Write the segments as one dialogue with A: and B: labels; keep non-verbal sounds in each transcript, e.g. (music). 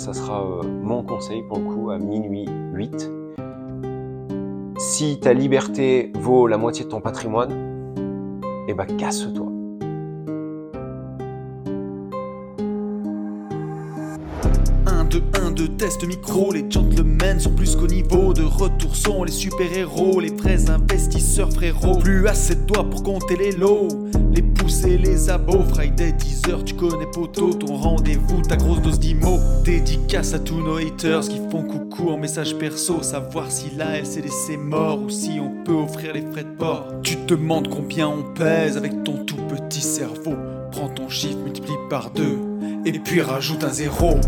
A: ça sera euh, mon conseil pour le coup à minuit 8. Si ta liberté vaut la moitié de ton patrimoine, eh ben casse-toi.
B: 1, 2, 1, 2, test micro, les gentlemen sont plus qu'au niveau de retour sont les super-héros, les vrais investisseurs frérot. Plus assez de doigts pour compter les lots, les pousser, les abos. Friday 10h, tu connais poto, ton rendez-vous, ta grosse dose d'IMO. Dédicace à tous nos haters qui font coucou en message perso, savoir si là elle s'est laissée mort ou si on peut offrir les frais de port. Tu te demandes combien on pèse avec ton tout petit cerveau. Prends ton chiffre, multiplie par deux, et puis rajoute un zéro.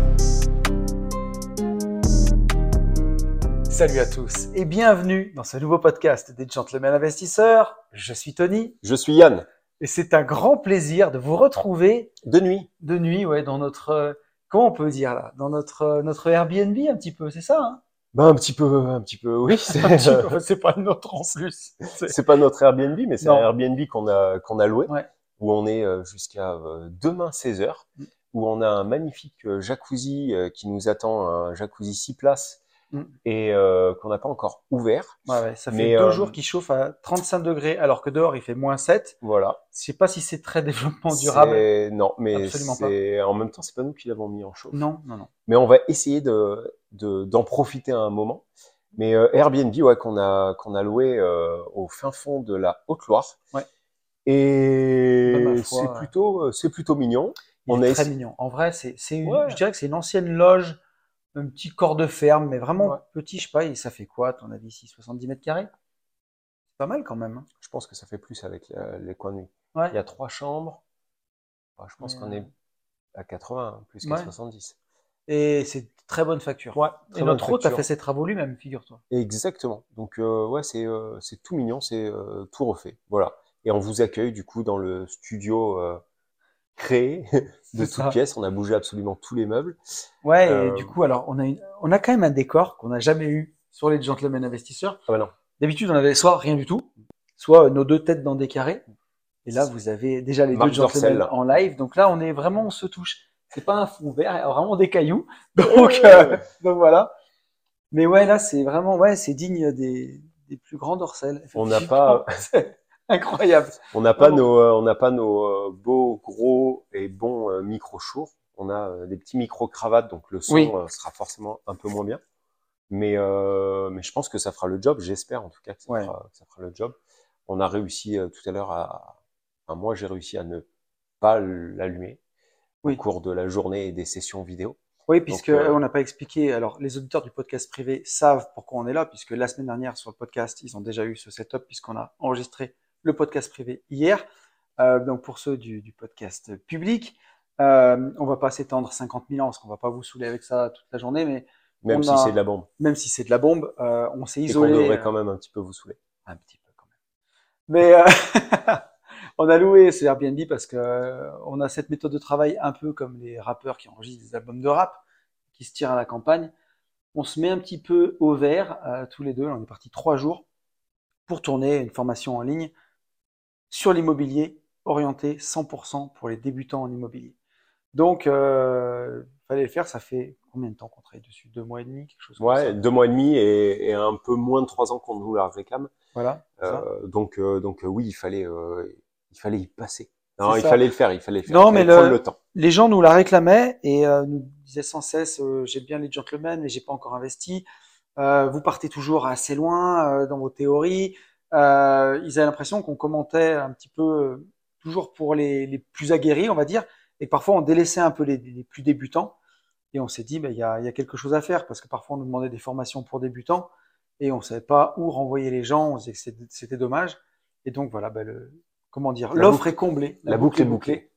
C: Salut à tous et bienvenue dans ce nouveau podcast des Gentlemen Investisseurs. Je suis Tony
A: Je suis Yann,
C: et c'est un grand plaisir de vous retrouver
A: de nuit.
C: de nuit, ouais, dans notre, euh, comment on peut dire là, dans notre euh, notre Airbnb un petit peu, c'est ça hein?
A: Ben un petit peu, un petit peu, oui. (laughs) (laughs) C'est,
C: peu, pas notre en plus. C'est-
A: pas notre Airbnb, mais c'est un Airbnb qu'on a qu'on a loué,
C: Ouais.
A: où on est euh, jusqu'à demain 16h,
C: Mm.
A: où on a un magnifique jacuzzi qui nous attend, un jacuzzi 6 places
C: Mm.
A: et euh, qu'on n'a pas encore ouvert.
C: Ouais, ça fait
A: Mais,
C: deux
A: euh,
C: jours qu'il chauffe à 35 degrés alors que dehors il fait moins 7.
A: Voilà.
C: Je sais pas si c'est très (laughs) développement durable.
A: Non, mais c'est en même temps c'est pas nous qui l'avons mis en chauffe.
C: Non, non, non.
A: mais on va essayer de de- d'en profiter un moment. Mais euh, Airbnb, ouais, qu'on a qu'on a loué au fin fond de la Haute-Loire.
C: Ouais.
A: Et c'est plutôt c'est plutôt mignon.
C: Il
A: On
C: est
A: a
C: très mignon. En vrai, c'est,
A: Ouais.
C: je dirais que c'est une ancienne loge, un petit corps de ferme, mais vraiment
A: Ouais.
C: petit, je sais pas, et ça fait quoi, à ton avis, ici, 70 mètres carrés? C'est pas mal quand même. hein.
A: Je pense que ça fait plus avec la- les coins de nuit.
C: Ouais.
A: Il y a trois chambres. Bah, je pense qu'on
C: euh,
A: est à 80 plus qu'à
C: Ouais.
A: 70.
C: Et c'est très bonne facture.
A: Ouais,
C: Et
A: très bonne
C: notre hôte a fait ses travaux lui-même, figure-toi.
A: Exactement. Donc euh, ouais, c'est euh, c'est tout mignon, c'est euh, tout refait. Voilà. Et on vous accueille du coup dans le studio euh, créé (laughs) de toutes pièces. On a bougé absolument tous les meubles.
C: Ouais,
A: Euh,
C: et du coup, alors, on a une, on a quand même un décor qu'on n'a jamais eu sur les gentlemen investisseurs.
A: Ah bah non.
C: D'habitude, on avait soit rien du tout, soit nos deux têtes dans des carrés. Et là, vous avez déjà les
A: Marc
C: deux gentlemen
A: Dorcel.
C: en live. Donc là, on est vraiment, on se touche. C'est pas un fond vert, il y a vraiment des cailloux. (laughs) Donc, euh, donc voilà. Mais ouais, là, c'est vraiment, ouais, c'est digne des, des plus grands dorsels.
A: On n'a pas- (laughs)
C: incroyable.
A: On n'a pas nos, euh, on n'a pas nos euh, beaux, gros et bons euh, micros chauds. On a des petits micros cravates, donc le son
C: Oui.
A: sera forcément un peu moins bien. Mais, euh, mais je pense que ça fera le job. J'espère en tout cas que ça,
C: Ouais.
A: fera, que ça fera le job. On a réussi euh, tout à l'heure à, enfin, moi j'ai réussi à ne pas l'allumer
C: Oui.
A: au cours de la journée et des sessions vidéo.
C: Oui, puisque
A: euh,
C: on n'a pas expliqué. Alors, les auditeurs du podcast privé savent pourquoi on est là, puisque la semaine dernière sur le podcast, ils ont déjà eu ce setup puisqu'on a enregistré le podcast privé hier. Euh, donc, pour ceux du, du podcast public, euh, on va pas s'étendre 50 000 ans, parce qu'on va pas vous saouler avec ça toute la journée, mais
A: Même
C: On
A: si
C: a-
A: c'est de la bombe.
C: même si c'est de la bombe, euh, on s'est isolé.
A: devrait
C: euh,
A: quand même un petit peu vous saouler.
C: un petit peu quand même. Mais (laughs) on a loué ce Airbnb parce que on a cette méthode de travail un peu comme les rappeurs qui enregistrent des albums de rap, qui se tirent à la campagne. On se met un petit peu au vert tous les deux. On est parti trois jours pour tourner une formation en ligne sur l'immobilier orienté 100% pour les débutants en immobilier. Donc, euh, fallait le faire. Ça fait combien de temps qu'on travaille dessus? Deux mois et demi, quelque chose comme
A: Ouais,
C: ça?
A: deux mois et demi et, et un peu moins de trois ans qu'on nous la réclame.
C: Voilà.
A: Euh, donc, euh, donc euh, oui, il fallait, il fallait y passer. Non, il
C: ça.
A: fallait le faire, il fallait le faire.
C: Non,
A: il
C: mais le-
A: prendre le temps.
C: les gens nous la réclamaient et nous disaient sans cesse j'ai bien les gentlemen mais j'ai pas encore investi vous partez toujours assez loin dans vos théories Euh, ils avaient l'impression qu'on commentait un petit peu euh, toujours pour les, les plus aguerris on va dire et parfois on délaissait un peu les, les plus débutants et on s'est dit bah, il y, a, il y a quelque chose à faire parce que parfois on nous demandait des formations pour débutants et on savait pas où renvoyer les gens on se disait que c'était- dommage et donc voilà bah, le, comment dire l'offre est comblée
A: La boucle est bouclée.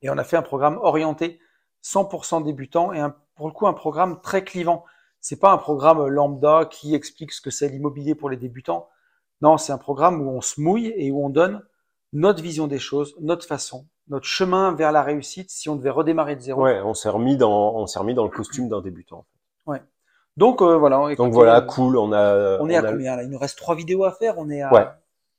C: et on a fait un programme orienté 100% débutant et un, pour le coup un programme très clivant. C'est pas un programme lambda qui explique ce que c'est l'immobilier pour les débutants. Non, c'est un programme où on se mouille et où on donne notre vision des choses, notre façon, notre chemin vers la réussite si on devait redémarrer de zéro.
A: Ouais, on s'est remis dans, on s'est remis dans le costume d'un débutant.
C: Donc euh, voilà.
A: Donc voilà, cool. On a,
C: On est à
A: a-
C: combien là? Il nous reste trois vidéos à faire. On est à
A: Ouais.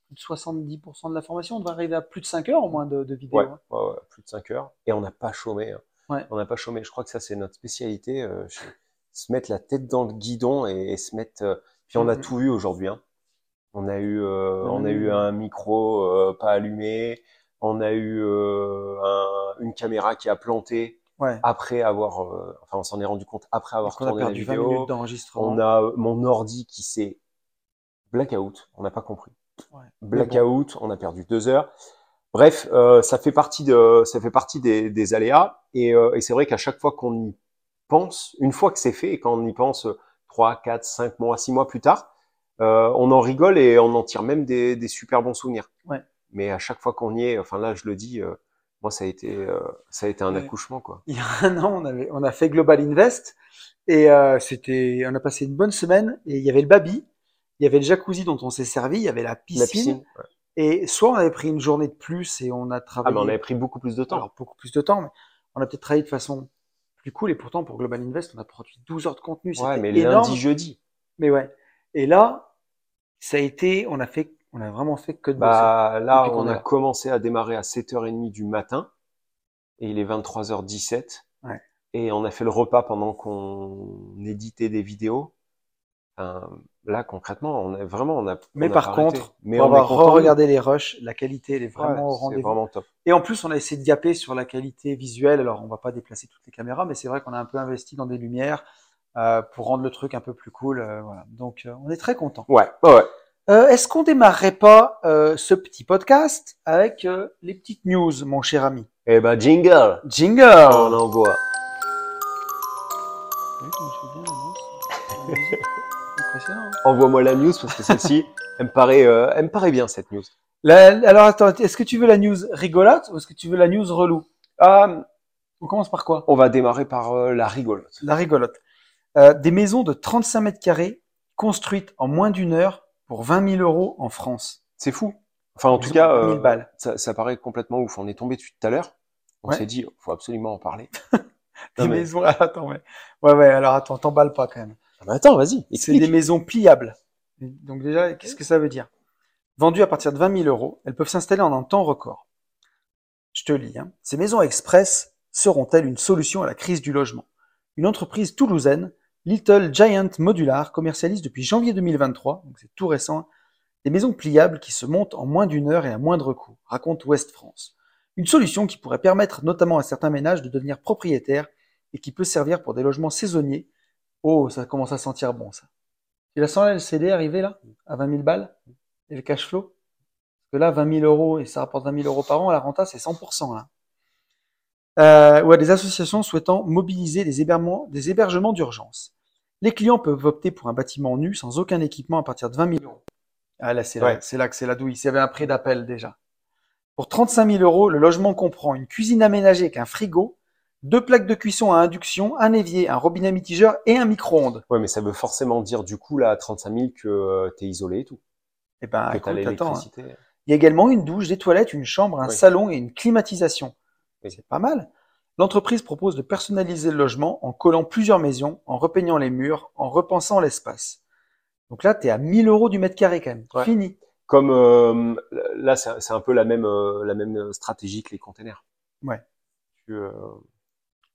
C: plus de 70% de la formation. On devrait arriver à plus de 5 heures au moins de, de vidéos.
A: Ouais,
C: hein.
A: ouais, ouais, plus de 5 heures. Et on n'a pas chômé. hein.
C: Ouais.
A: On n'a pas chômé. Je crois que ça, c'est notre spécialité. euh, se mettre la tête dans le guidon et, et se mettre. euh, Puis on a
C: Mhm.
A: tout eu aujourd'hui. Hein. On a eu, euh, on a eu un micro euh, pas allumé. On a eu euh, un- une caméra qui a planté
C: Ouais.
A: après avoir. euh, enfin, on s'en est rendu compte après avoir
C: on a
A: tourné la
C: perdu 20
A: vidéo.
C: minutes d'enregistrement.
A: On a euh, mon ordi qui s'est blackout. On n'a pas compris.
C: Ouais.
A: Blackout. On a perdu deux heures. Bref, euh, ça fait partie de, ça fait partie des, des aléas. Et, euh, et c'est vrai qu'à chaque fois qu'on y pense, une fois que c'est fait, et quand on y pense trois, quatre, cinq mois, six mois plus tard, euh, on en rigole et on en tire même des, des super bons souvenirs.
C: Ouais.
A: Mais à chaque fois qu'on y est, enfin là, je le dis, euh, moi, ça a été, euh, ça a été un
C: Ouais.
A: accouchement, quoi.
C: Il y a un an, on avait, on a fait Global Invest et c'était, on a passé une bonne semaine et il y avait le baby, il y avait le jacuzzi dont on s'est servi, il y avait la piscine,
A: La piscine. ouais.
C: et soit on avait pris une journée de plus et on a
A: Ah,
C: travaillé
A: mais on avait pris beaucoup plus de temps.
C: alors beaucoup plus de temps, mais on a peut-être travaillé de façon plus cool et pourtant pour Global Invest on a produit 12 heures de contenu,
A: ouais, mais
C: énorme.
A: lundi, jeudi.
C: Mais ouais. Et là, ça a été, on a fait, on a vraiment fait que de bosser.
A: Bah, là, on a
C: là.
A: commencé à démarrer à 7h30 du matin et il est 23h17.
C: Ouais.
A: Et on a fait le repas pendant qu'on éditait des vidéos. Enfin, là, concrètement, on a vraiment, on a.
C: Mais
A: on a
C: par
A: arrêté.
C: contre,
A: mais on content.
C: regardé les rushs, la qualité elle est
A: Ouais,
C: vraiment au
A: c'est
C: rendez-vous.
A: vraiment top.
C: Et en plus, on a essayé de gaper sur la qualité visuelle. Alors, on va pas déplacer toutes les caméras, mais c'est vrai qu'on a un peu investi dans des lumières euh, pour rendre le truc un peu plus cool. euh, voilà. Donc, euh, on est très content.
A: Ouais, ouais, ouais.
C: Euh, Est-ce qu'on démarrerait pas euh, ce petit podcast avec euh, les petites news, mon cher ami?
A: Eh ben, jingle.
C: Jingle.
A: On envoie.
C: Oui, comme je fais bien l'annonce. Impressionnant. hein.
A: Envoie-moi la news parce que celle-ci, (laughs) elle me paraît, euh, elle me paraît bien cette news.
C: La- alors, attends, est-ce que tu veux la news rigolote ou est-ce que tu veux la news relou? On commence par quoi?
A: On va démarrer par euh, la rigolote.
C: La rigolote. Euh, des maisons de 35 mètres carrés construites en moins d'une heure pour 20 000 euros en France.
A: C'est fou. Enfin, en tout cas,
C: 1000
A: euh,
C: balles.
A: ça, ça paraît complètement ouf. On est tombé dessus tout à l'heure. On
C: Ouais.
A: s'est dit, faut absolument en parler. (laughs)
C: Des
A: Non, mais-
C: maisons. (laughs) attends, ouais. Ouais, ouais, alors attends, t'emballes pas quand même.
A: Ah attends, vas-y.
C: C'est des maisons pliables. Donc déjà, qu'est-ce que ça veut dire? Vendues à partir de 20 000 euros, elles peuvent s'installer en un temps record. Je te lis. Hein. Ces maisons express seront-elles une solution à la crise du logement? Une entreprise toulousaine, Little Giant Modular, commercialise depuis janvier 2023, donc c'est tout récent, des maisons pliables qui se montent en moins d'une heure et à moindre coût, raconte Ouest France. Une solution qui pourrait permettre notamment à certains ménages de devenir propriétaires et qui peut servir pour des logements saisonniers. Oh, ça commence à sentir bon ça. Tu la sens la LCD arriver là, à 20 000 balles Et le cash flow? Parce que là, 20 000 euros et ça rapporte 20 000 euros par an, la renta c'est 100% là. Euh, ou à des associations souhaitant mobiliser des hébergements, des hébergements d'urgence. Les clients peuvent opter pour un bâtiment nu sans aucun équipement à partir de 20 000 euros. Ah là, c'est là,
A: Ouais.
C: là que c'est la douille. Il y avait un prix d'appel déjà. Pour 35 000 euros, le logement comprend une cuisine aménagée avec un frigo, deux plaques de cuisson à induction, un évier, un robinet mitigeur et un micro-ondes.
A: Ouais, mais ça veut forcément dire du coup là à 35 000 que euh, t'es isolé et tout.
C: Eh ben, écoute, attends, hein. Il y a également une douche, des toilettes, une chambre, un salon et une climatisation.
A: Oui.
C: C'est pas mal. L'entreprise propose de personnaliser le logement en collant plusieurs maisons, en repeignant les murs, en repensant l'espace. Donc là, tu es à 1000 euros du mètre carré quand même.
A: Ouais.
C: Fini.
A: Comme euh, là, c'est un peu la même euh, la même stratégie que les containers.
C: Ouais.
A: Tu, euh,
C: On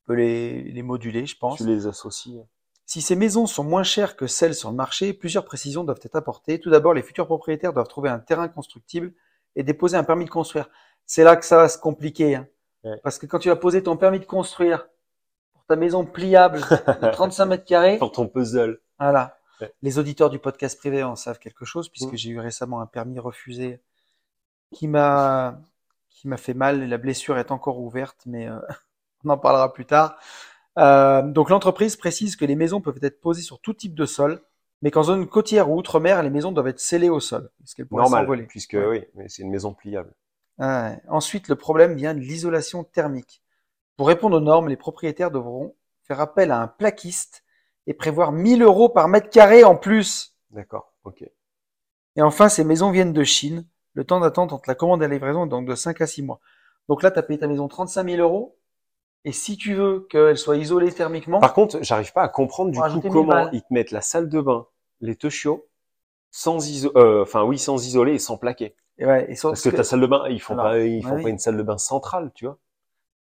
C: peut les, les moduler, je pense.
A: tu les associes.
C: Si ces maisons sont moins chères que celles sur le marché, plusieurs précisions doivent être apportées. Tout d'abord, les futurs propriétaires doivent trouver un terrain constructible et déposer un permis de construire. C'est là que ça va se compliquer. hein.
A: Ouais.
C: Parce que quand tu vas poser ton permis de construire pour ta maison pliable de (laughs) 35 mètres carrés,
A: Pour ton puzzle.
C: voilà.
A: Ouais.
C: Les auditeurs du podcast privé en savent quelque chose puisque
A: Mm.
C: j'ai eu récemment un permis refusé qui m'a qui m'a fait mal. La blessure est encore ouverte, mais euh, (laughs) on en parlera plus tard. Euh, donc l'entreprise précise que les maisons peuvent être posées sur tout type de sol, mais qu'en zone côtière ou outre-mer, les maisons doivent être scellées au sol, parce qu'elles pourraient
A: Normal,
C: s'envoler.
A: puisque
C: Ouais.
A: oui, mais c'est une maison pliable.
C: Ouais. Ensuite, le problème vient de l'isolation thermique. Pour répondre aux normes, les propriétaires devront faire appel à un plaquiste et prévoir 1000 euros par mètre carré en plus.
A: D'accord, ok.
C: Et enfin, ces maisons viennent de Chine. Le temps d'attente entre la commande et la livraison est donc de 5 à 6 mois. Donc là, tu as payé ta maison 35 000 euros. Et si tu veux qu'elle soit isolée thermiquement,
A: Par contre, j'arrive pas à comprendre du coup
C: rajouter 1000
A: comment ils te mettent la salle de bain, les deux chiots, sans iso euh, enfin oui, sans isoler et sans plaquer.
C: Et ouais, et sur-
A: Parce que ta salle de bain, ils font
C: Alors,
A: pas, ils font pas une salle de bain centrale, tu vois.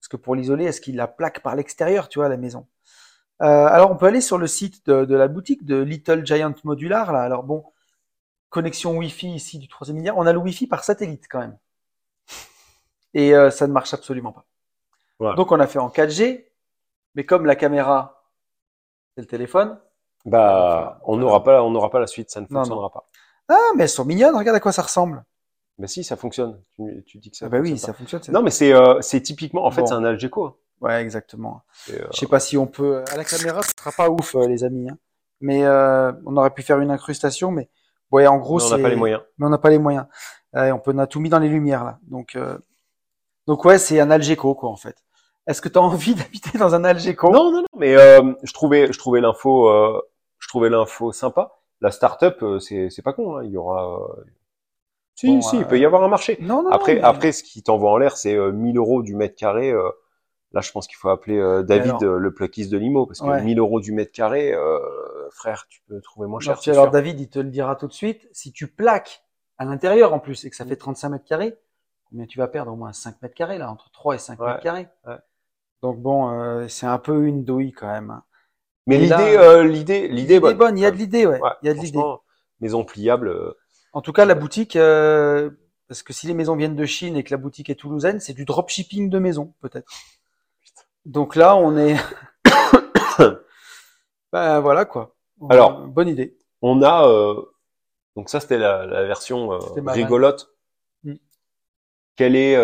C: Parce que pour l'isoler, est-ce qu'il la plaque par l'extérieur, tu vois, la maison? Euh, Alors, on peut aller sur le site de, de, la boutique de Little Giant Modular. Là. Alors bon, connexion Wi-Fi ici du troisième milliard. On a le Wi-Fi par satellite quand même. Et euh, ça ne marche absolument pas.
A: Voilà.
C: Donc on a fait en 4G, mais comme la caméra, c'est le téléphone.
A: Bah, on n'aura pas, on n'aura pas la suite, ça ne
C: Non,
A: fonctionnera pas.
C: Ah, mais elles sont mignonnes, regarde à quoi ça ressemble.
A: Mais si, ça fonctionne. Tu, tu dis que ça.
C: Ah bah oui, ça fonctionne.
A: Non, mais c'est, euh, c'est typiquement, en fait,
C: Bon.
A: c'est un Algeco. hein.
C: Ouais, exactement.
A: Euh,
C: Je sais pas si on peut. À la caméra, ce sera pas ouf, euh, les amis. hein. Mais euh, on aurait pu faire une incrustation, mais ouais, en gros,
A: mais on n'a pas les moyens.
C: Mais on n'a pas les moyens. On peut, on a tout mis dans les lumières là. Donc, donc ouais, c'est un Algeco quoi en fait. Est-ce que tu as envie (laughs) d'habiter dans un Algeco
A: Non, non, non. Mais je trouvais, je trouvais l'info, je trouvais l'info sympa. La start-up, c'est, c'est pas con. Hein. Il y aura. Euh, Si,
C: Bon,
A: si,
C: euh,
A: il peut y avoir un marché.
C: Non, non.
A: Après,
C: non, mais-
A: après, ce qui t'envoie en l'air, c'est euh, 1000 euros du mètre carré. euh, là, je pense qu'il faut appeler euh, David,
C: Alors-
A: euh, le plaquiste de Limo, parce que
C: Ouais.
A: 1000 euros du mètre carré, euh, frère, tu peux trouver moins cher.
C: alors
A: sûr.
C: David, il te le dira tout de suite. Si tu plaques à l'intérieur en plus et que ça fait 35 mètres carrés, combien tu vas perdre? Au moins 5 mètres carrés là, entre 3 et 5
A: Ouais,
C: mètres carrés.
A: ouais.
C: Donc bon, euh, c'est un peu une douille quand même. hein.
A: Mais l'idée, euh, l'idée, l'idée est bonne.
C: bonne. Il y a de l'idée, ouais.
A: Ouais,
C: Il y a de l'idée.
A: Maison pliable. euh,
C: En tout cas, la boutique, euh, parce que si les maisons viennent de Chine et que la boutique est toulousaine, c'est du dropshipping de maison, peut-être. Donc là, on est. (coughs) ben voilà quoi.
A: Alors.
C: Bonne idée.
A: On a euh, donc ça c'était la, la version euh, rigolote.
C: Mm.
A: Quelle est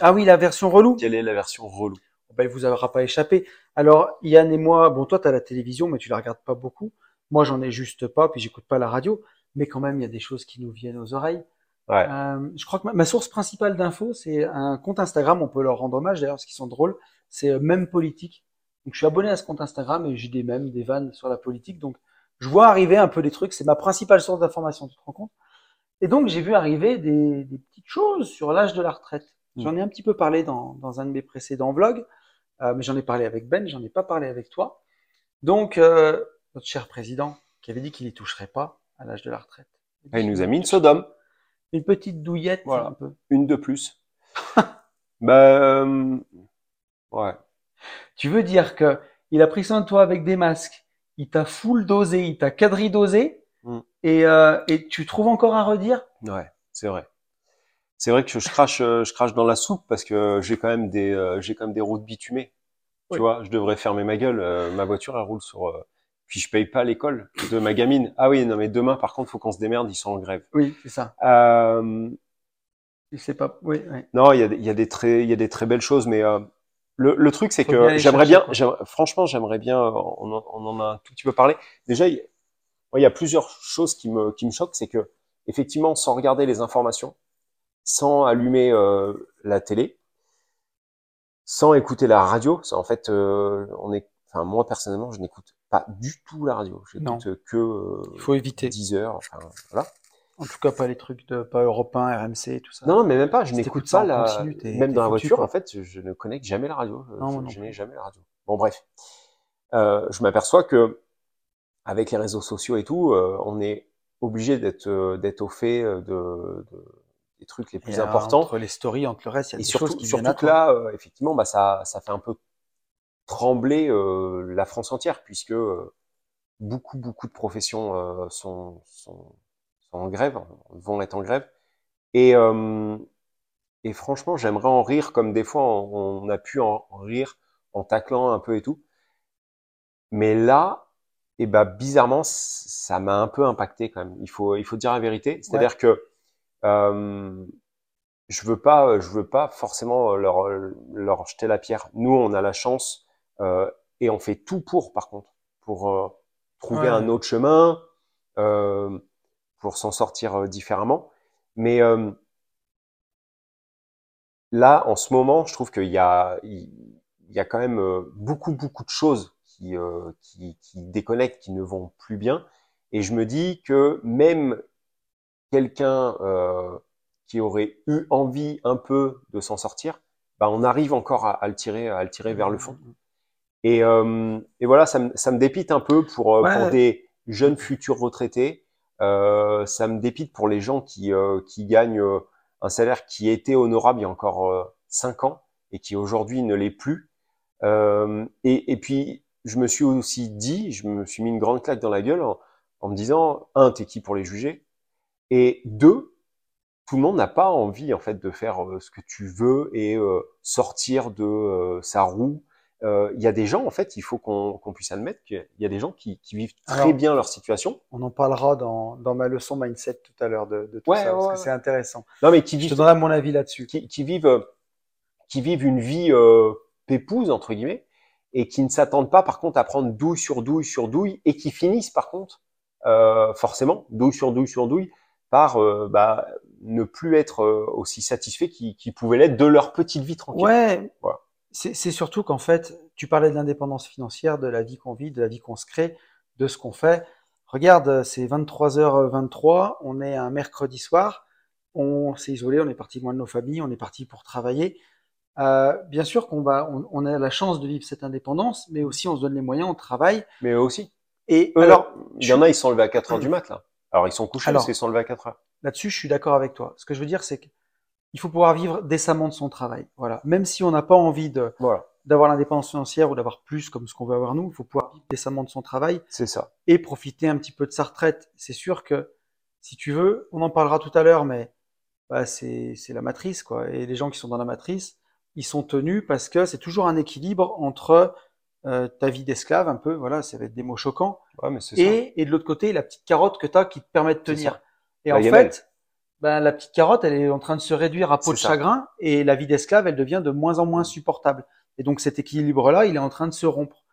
C: Ah oui, la version relou.
A: quelle est la version relou?
C: Ben, il vous aura pas échappé. Alors, Yann et moi, bon, toi, tu as la télévision, mais tu la regardes pas beaucoup. Moi, j'en ai juste pas, puis j'écoute pas la radio. Mais quand même, il y a des choses qui nous viennent aux oreilles.
A: Ouais.
C: Euh, je crois que ma, ma source principale d'infos, c'est un compte Instagram. On peut leur rendre hommage d'ailleurs, parce qu'ils sont drôles. C'est euh, Même Politique. Donc, je suis abonné à ce compte Instagram et j'ai des mèmes, des vannes sur la politique. Donc, je vois arriver un peu des trucs. C'est ma principale source d'information, tu te rends compte Et donc, j'ai vu arriver des, des petites choses sur l'âge de la retraite. J'en ai un petit peu parlé dans, dans un de mes précédents vlogs, euh, mais j'en ai parlé avec Ben, j'en ai pas parlé avec toi. Donc, euh, notre cher président, qui avait dit qu'il y toucherait pas à l'âge de la retraite.
A: Il nous a mis une Sodome,
C: Une petite douillette,
A: Voilà.
C: un peu.
A: une de plus. (laughs) bah euh, ouais.
C: Tu veux dire que il a pris soin de toi avec des masques, il t'a full dosé, il t'a quadridosé,
A: Mm.
C: et, euh, et tu trouves encore à redire?
A: Ouais, c'est vrai. C'est vrai que je crache, euh, je crache dans la soupe parce que j'ai quand même des, euh, j'ai quand même des routes bitumées.
C: Oui.
A: Tu vois, je devrais fermer ma gueule. ma voiture, elle roule sur. Puis je paye pas l'école de ma gamine. Ah oui, non mais demain, par contre, faut qu'on se démerde. Ils sont en grève.
C: Oui, c'est ça.
A: Euh,
C: Je sais pas. Oui, oui.
A: non, il y a, y a des très, il y a des très belles choses, mais euh, le, le truc, c'est que j'aimerais bien, franchement, j'aimerais bien. On en, on en a un tout petit peu parlé. Déjà, il, y a plusieurs choses qui me, qui me choquent, c'est que effectivement, sans regarder les informations, sans allumer euh, la télé, sans écouter la radio, ça, en fait, euh, on est, enfin moi personnellement, je n'écoute pas du tout la radio. J'écoute que euh,
C: Il faut éviter.
A: 10 heures, enfin voilà.
C: En tout cas, pas les trucs de pas européen, RMC, tout ça.
A: Non, non, mais même pas, je n'écoute pas la, même dans la voiture,
C: quoi.
A: en fait, je, ne connecte jamais la radio.
C: Non,
A: je n'ai jamais la radio. Bon, bref. Euh, je m'aperçois que, avec les réseaux sociaux et tout, euh, on est obligé d'être, euh, d'être au fait de, de- des trucs les plus
C: Et,
A: importants.
C: Entre les stories, entre le reste, il y a
A: Et
C: des
A: surtout,
C: choses qui
A: surtout que là, effectivement, bah, ça, ça fait un peu trembler euh, la France entière, puisque euh, beaucoup, beaucoup de professions euh, sont, sont, sont en grève, vont être en grève. Et, et franchement, j'aimerais en rire comme des fois on, on a pu en, en rire en taclant un peu et tout. Mais là, et ben bizarrement, ça m'a un peu impacté quand même. Il faut, il faut dire la vérité. C'est-à-dire que euh, je veux pas, je veux pas forcément leur, leur jeter la pierre. Nous, on a la chance et on fait tout pour, par contre, pour euh, trouver
C: Ouais.
A: un autre chemin, euh, pour s'en sortir euh, différemment. Mais euh, là, en ce moment, je trouve qu'il y a, il il y a quand même euh, beaucoup, beaucoup de choses qui, euh, qui, qui déconnectent, qui ne vont plus bien. Et je me dis que même quelqu'un euh, qui aurait eu envie un peu de s'en sortir, bah, on arrive encore à, à le tirer, à le tirer vers le fond. Et, euh, et voilà, ça me, ça me dépite un peu pour, euh,
C: Ouais.
A: pour des jeunes futurs retraités. Euh, ça me dépite pour les gens qui, euh, qui gagnent euh, un salaire qui était honorable il y a encore euh, cinq ans et qui aujourd'hui ne l'est plus. Euh, et, et, puis, je me suis aussi dit, je me suis mis une grande claque dans la gueule en, en me disant, un, t'es qui pour les juger? Et deux, tout le monde n'a pas envie en fait de faire euh, ce que tu veux et euh, sortir de euh, sa roue. Il y a des gens en fait, il faut qu'on puisse admettre qu'il y a des gens qui, qui vivent très bien leur situation.
C: On en parlera dans, dans ma leçon mindset tout à l'heure de, de, tout ça parce que c'est intéressant.
A: Non mais qui vivent,
C: je te donnerai mon avis là-dessus.
A: Qui, qui, vivent, qui vivent une vie euh, pépouse entre guillemets et qui ne s'attendent pas par contre à prendre douille sur douille sur douille et qui finissent par contre euh, forcément douille sur douille sur douille par euh, bah, ne plus être euh, aussi satisfaits qu'ils pouvaient l'être de leur petite vie tranquille.
C: Ouais. Voilà. C'est surtout qu'en fait, tu parlais de l'indépendance financière, de la vie qu'on vit, de la vie qu'on se crée, de ce qu'on fait. Regarde, c'est 23h23, on est un mercredi soir, on s'est isolé, on est parti loin de nos familles, on est parti pour travailler. Euh, bien sûr qu'on va, on, on, a la chance de vivre cette indépendance, mais aussi on se donne les moyens, on travaille.
A: Mais aussi. Et alors, il y en a, ils sont levés à 4 heures du mat là. Alors ils sont couchés, alors, ils sont levés à 4 heures.
C: Là-dessus, je suis d'accord avec toi. Ce que je veux dire, c'est qu'il faut pouvoir vivre décemment de son travail. Voilà. Même si on n'a pas envie de
A: voilà.
C: d'avoir l'indépendance financière ou d'avoir plus comme ce qu'on veut avoir nous, il faut pouvoir vivre décemment de son travail.
A: C'est ça.
C: Et profiter un petit peu de sa retraite. C'est sûr que si tu veux, on en parlera tout à l'heure, mais bah, c'est c'est la matrice quoi. Et les gens qui sont dans la matrice, ils sont tenus parce que c'est toujours un équilibre entre euh, ta vie d'esclave un peu, voilà, ça va être des mots choquants.
A: Ouais, mais
C: et, et de l'autre côté, la petite carotte que tu as qui te permet de tenir. Et bah, en fait, ben, la petite carotte, elle est en train de se réduire à peau de ça. chagrin et la vie d'esclave, elle devient de moins en moins supportable. Et donc cet équilibre-là, il est en train de se rompre.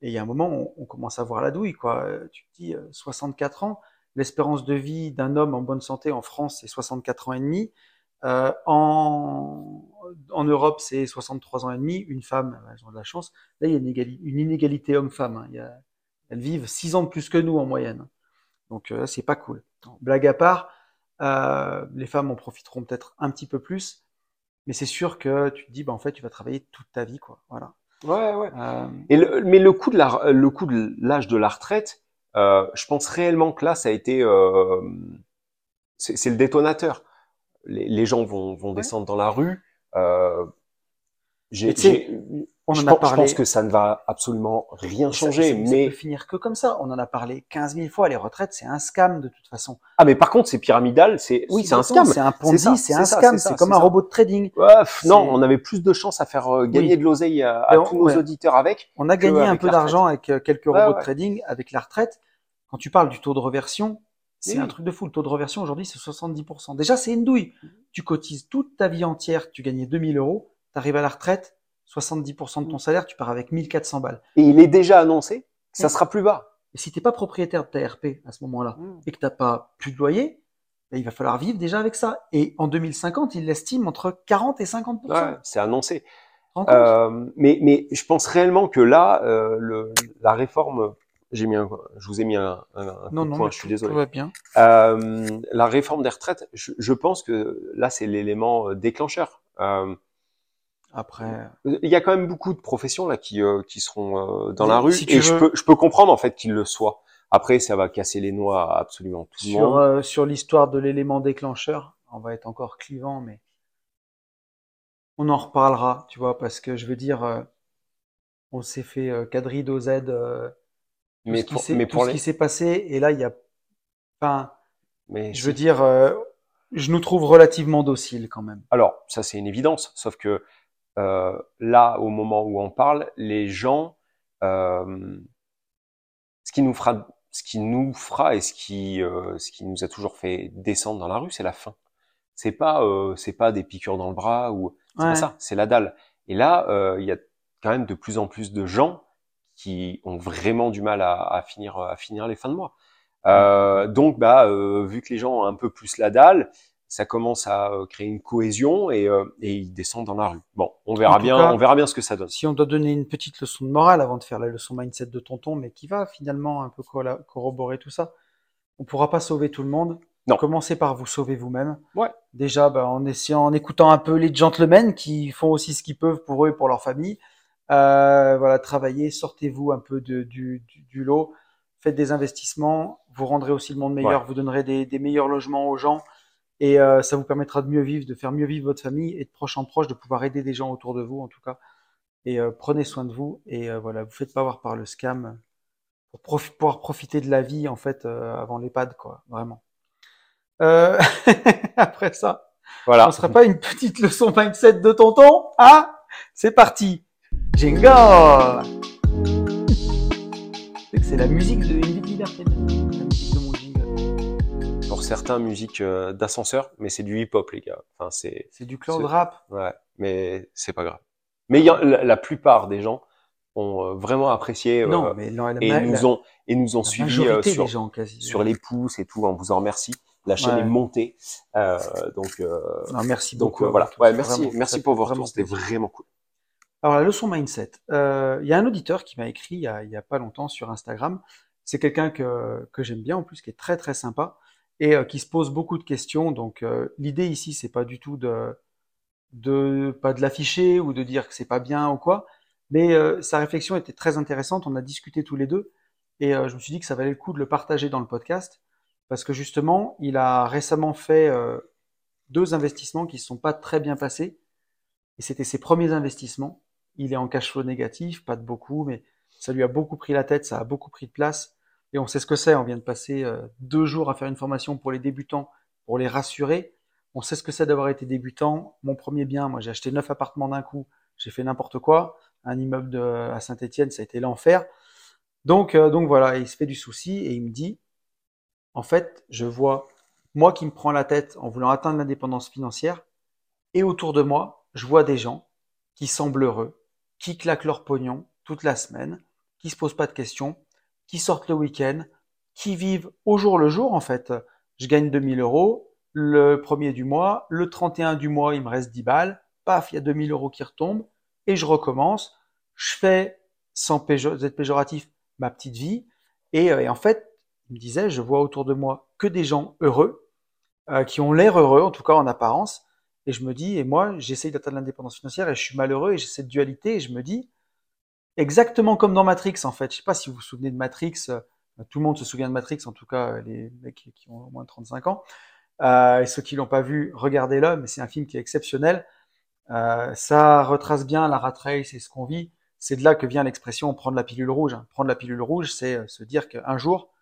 C: Et il y a un moment, on, on commence à voir la douille, quoi. Tu te dis, 64 euh, ans, l'espérance de vie d'un homme en bonne santé en France, c'est 64 ans et demi. Euh, en, en Europe, c'est 63 ans et demi. Une femme, elles ont de la chance. Là, il y a une, égalité, une inégalité homme-femme. Hein. Il y a, elles vivent 6 ans de plus que nous en moyenne. Donc là, euh, c'est pas cool. Blague à part, euh, les femmes en profiteront peut-être un petit peu plus, mais c'est sûr que tu te dis, bah, en fait, tu vas travailler toute ta vie, quoi. Voilà.
A: Ouais, ouais. Euh... Et le, mais le coût de la, le coût de l'âge de la retraite, euh, je pense réellement que là, ça a été, c'est le détonateur. Les, les, gens vont, vont descendre dans la rue. J'ai, on je, en a pense, parlé. je pense que ça ne va absolument rien changer,
C: ça,
A: mais
C: ça peut finir que comme ça. On en a parlé 15 000 fois. Les retraites, c'est un scam de toute façon.
A: Ah, mais par contre, c'est pyramidal. C'est oui, c'est un scam.
C: C'est un Ponzi, c'est un scam. C'est comme un robot de trading.
A: Ouais, non, on avait plus de chances à faire euh, gagner oui. de l'oseille à, à tous nos auditeurs avec.
C: On a gagné un peu d'argent avec euh, quelques robots ouais, de trading. Avec la retraite, quand tu parles du taux de reversion, c'est oui. un truc de fou. Le taux de reversion aujourd'hui, c'est 70%. Déjà, c'est une douille. Tu cotises toute ta vie entière, tu gagnais 2000 euros, tu arrives à la retraite, 70% de ton salaire, tu pars avec 1400 balles.
A: Et il est déjà annoncé que ça sera plus bas.
C: Et si t'es pas propriétaire de ta RP à ce moment-là mmh. et que t'as pas plus de loyer, ben, il va falloir vivre déjà avec ça. Et en 2050, il l'estime entre 40 et 50%.
A: Ouais, c'est annoncé. Euh, mais, mais je pense réellement que là, euh, le, la réforme, j'ai mis un, je vous ai mis un, un, un
C: non, non,
A: point, je suis désolé.
C: Tout va bien.
A: Euh, la réforme des retraites, je, je pense que là, c'est l'élément déclencheur. Euh,
C: après,
A: il y a quand même beaucoup de professions là qui euh, qui seront euh, dans la rue si et veux... je peux je peux comprendre en fait qu'ils le soient. Après, ça va casser les noix à absolument tout
C: sur, le monde. Euh, sur l'histoire de l'élément déclencheur, on va être encore clivant, mais on en reparlera, tu vois, parce que je veux dire, euh, on s'est fait euh, quadrille d'OZ, mais pour, mais tout ce qui s'est passé, et là il y a, enfin, mais je veux dire, je nous trouve relativement dociles quand même.
A: Alors, ça c'est une évidence, sauf que euh, là, au moment où on parle, les gens, euh, ce qui nous fera, ce qui nous fera et ce qui, euh, ce qui nous a toujours fait descendre dans la rue, c'est la faim. C'est pas, euh, c'est pas des piqûres dans le bras ou c'est ouais. pas ça, c'est la dalle. Et là, euh, il y a quand même de plus en plus de gens qui ont vraiment du mal à, à finir, à finir les fins de mois. Euh, donc, bah, vu que les gens ont un peu plus la dalle, ça commence à euh, créer une cohésion et, euh, et ils descendent dans la rue. Bon, on verra bien, cas, on verra bien ce que ça donne.
C: Si on doit donner une petite leçon de morale avant de faire la leçon mindset de tonton, mais qui va finalement un peu corroborer tout ça, on pourra pas sauver tout le monde.
A: Non.
C: Commencez par vous sauver vous-même.
A: Ouais.
C: Déjà, bah, en essayant, en écoutant un peu les gentlemen qui font aussi ce qu'ils peuvent pour eux et pour leur famille. Euh, voilà, travaillez, sortez-vous un peu de, du, du, du, lot, faites des investissements, vous rendrez aussi le monde meilleur, ouais. vous donnerez des, des meilleurs logements aux gens Et euh, ça vous permettra de mieux vivre, de faire mieux vivre votre famille et de proche en proche, de pouvoir aider des gens autour de vous, en tout cas. Et euh, prenez soin de vous. Et euh, voilà, vous faites pas avoir par le scam pour pouvoir profiter de la vie, en fait, avant l'EHPAD, quoi. Vraiment. (laughs) après ça, voilà. on serait pas une petite leçon mindset de tonton Ah, c'est parti. Jingle C'est la musique de Une vie de liberté.
A: Pour certains, musique euh, d'ascenseur, mais c'est du hip-hop, les gars. Enfin, c'est.
C: C'est du cloud rap.
A: Ouais, mais c'est pas grave. Mais y a, la, plupart des gens ont euh, vraiment apprécié.
C: Non, euh, mais
A: et, nous ont, et nous ont suivis sur, gens, quasi, sur les pouces et tout. On vous en remercie. La chaîne est montée. donc,
C: merci beaucoup.
A: Voilà. Ouais, merci, merci pour vos retours. C'était vraiment cool.
C: Alors la leçon mindset, euh, il y a un auditeur qui m'a écrit il y, a, a pas longtemps sur Instagram. C'est quelqu'un que, que j'aime bien en plus, qui est très très sympa et euh, qui se pose beaucoup de questions. Donc euh, l'idée ici, c'est pas du tout de, de pas de l'afficher ou de dire que c'est pas bien ou quoi, mais sa réflexion était très intéressante. On a discuté tous les deux et je me suis dit que ça valait le coup de le partager dans le podcast parce que justement, il a récemment fait deux investissements qui ne sont pas très bien passés et c'était ses premiers investissements il est en cash flow négatif, pas de beaucoup, mais ça lui a beaucoup pris la tête, ça a beaucoup pris de place. Et on sait ce que c'est, on vient de passer euh, deux jours à faire une formation pour les débutants, pour les rassurer. On sait ce que c'est d'avoir été débutant. Mon premier bien, moi j'ai acheté neuf appartements d'un coup, j'ai fait n'importe quoi. Un immeuble à Saint-Etienne, ça a été l'enfer. Donc, euh, donc voilà, il se fait du souci et il me dit, en fait, je vois moi qui me prends la tête en voulant atteindre l'indépendance financière, et autour de moi, je vois des gens qui semblent heureux, qui claquent leur pognon toute la semaine, qui se posent pas de questions, qui sortent le week-end, qui vivent au jour le jour en fait. Je gagne 2000 euros le premier du mois, le 31 du mois il me reste 10 balles, paf, il y a 2000 euros qui retombent et je recommence. Je fais, sans être péjoratif, ma petite vie et, euh, en fait, il me disait, je vois autour de moi que des gens heureux, euh, qui ont l'air heureux, en tout cas en apparence, et je me dis, et moi, j'essaye d'atteindre l'indépendance financière et je suis malheureux et j'ai cette dualité et je me dis, exactement comme dans Matrix en fait. Je sais pas si vous vous souvenez de Matrix. Euh, tout le monde se souvient de Matrix, en tout cas les mecs qui ont au moins 35 ans. Euh, et ceux qui l'ont pas vu, regardez-le. Mais c'est un film qui est exceptionnel. Euh, ça retrace bien la rat race et ce qu'on vit. C'est de là que vient l'expression prendre la pilule rouge. Prendre la pilule rouge, c'est se dire qu'un jour,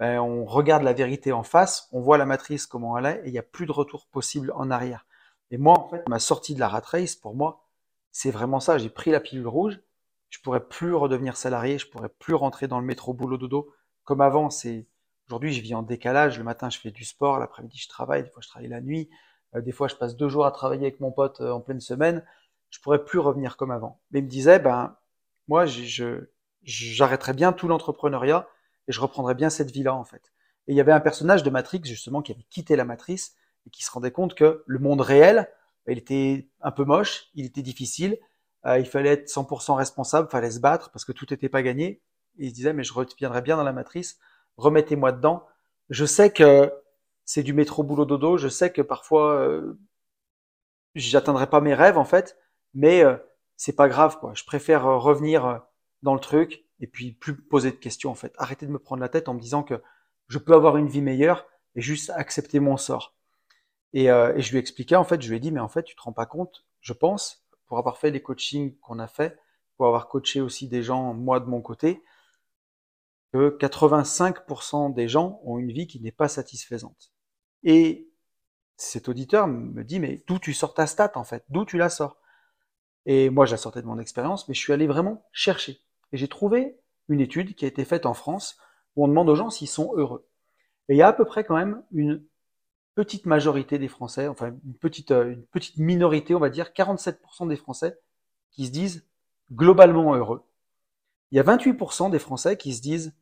C: ben, on regarde la vérité en face, on voit la matrice comment elle est, et il n'y a plus de retour possible en arrière. Et moi, en fait, ma sortie de la rat race, pour moi, c'est vraiment ça. J'ai pris la pilule rouge. Je pourrais plus redevenir salarié. Je pourrais plus rentrer dans le métro boulot dodo comme avant. C'est aujourd'hui, je vis en décalage. Le matin, je fais du sport. L'après-midi, je travaille. Des fois, je travaille la nuit. Euh, des fois, je passe deux jours à travailler avec mon pote euh, en pleine semaine. Je pourrais plus revenir comme avant. Mais il me disait, ben, moi, j'arrêterais bien tout l'entrepreneuriat et je reprendrais bien cette vie-là, en fait. Et il y avait un personnage de Matrix, justement, qui avait quitté la matrice et qui se rendait compte que le monde réel, bah, il était un peu moche, il était difficile, il fallait être 100% responsable, fallait se battre parce que tout n'était pas gagné. Il se disait, mais je reviendrai bien dans la matrice, remettez-moi dedans. Je sais que c'est du métro boulot dodo, je sais que parfois euh, j'atteindrai pas mes rêves en fait, mais euh, c'est pas grave quoi. Je préfère euh, revenir dans le truc et puis plus poser de questions en fait. Arrêter de me prendre la tête en me disant que je peux avoir une vie meilleure et juste accepter mon sort. Et, euh, et, je lui expliquais, en fait, je lui ai dit, mais en fait, tu te rends pas compte, je pense, pour avoir fait les coachings qu'on a fait, pour avoir coaché aussi des gens, moi de mon côté, que 85% des gens ont une vie qui n'est pas satisfaisante. Et cet auditeur me dit, mais d'où tu sors ta stat, en fait? D'où tu la sors? Et moi, je la sortais de mon expérience, mais je suis allé vraiment chercher. Et j'ai trouvé une étude qui a été faite en France où on demande aux gens s'ils sont heureux. Et il y a à peu près quand même une petite majorité des Français, enfin une petite, euh, une petite minorité, on va dire 47% des Français qui se disent globalement heureux. Il y a 28% des Français qui se disent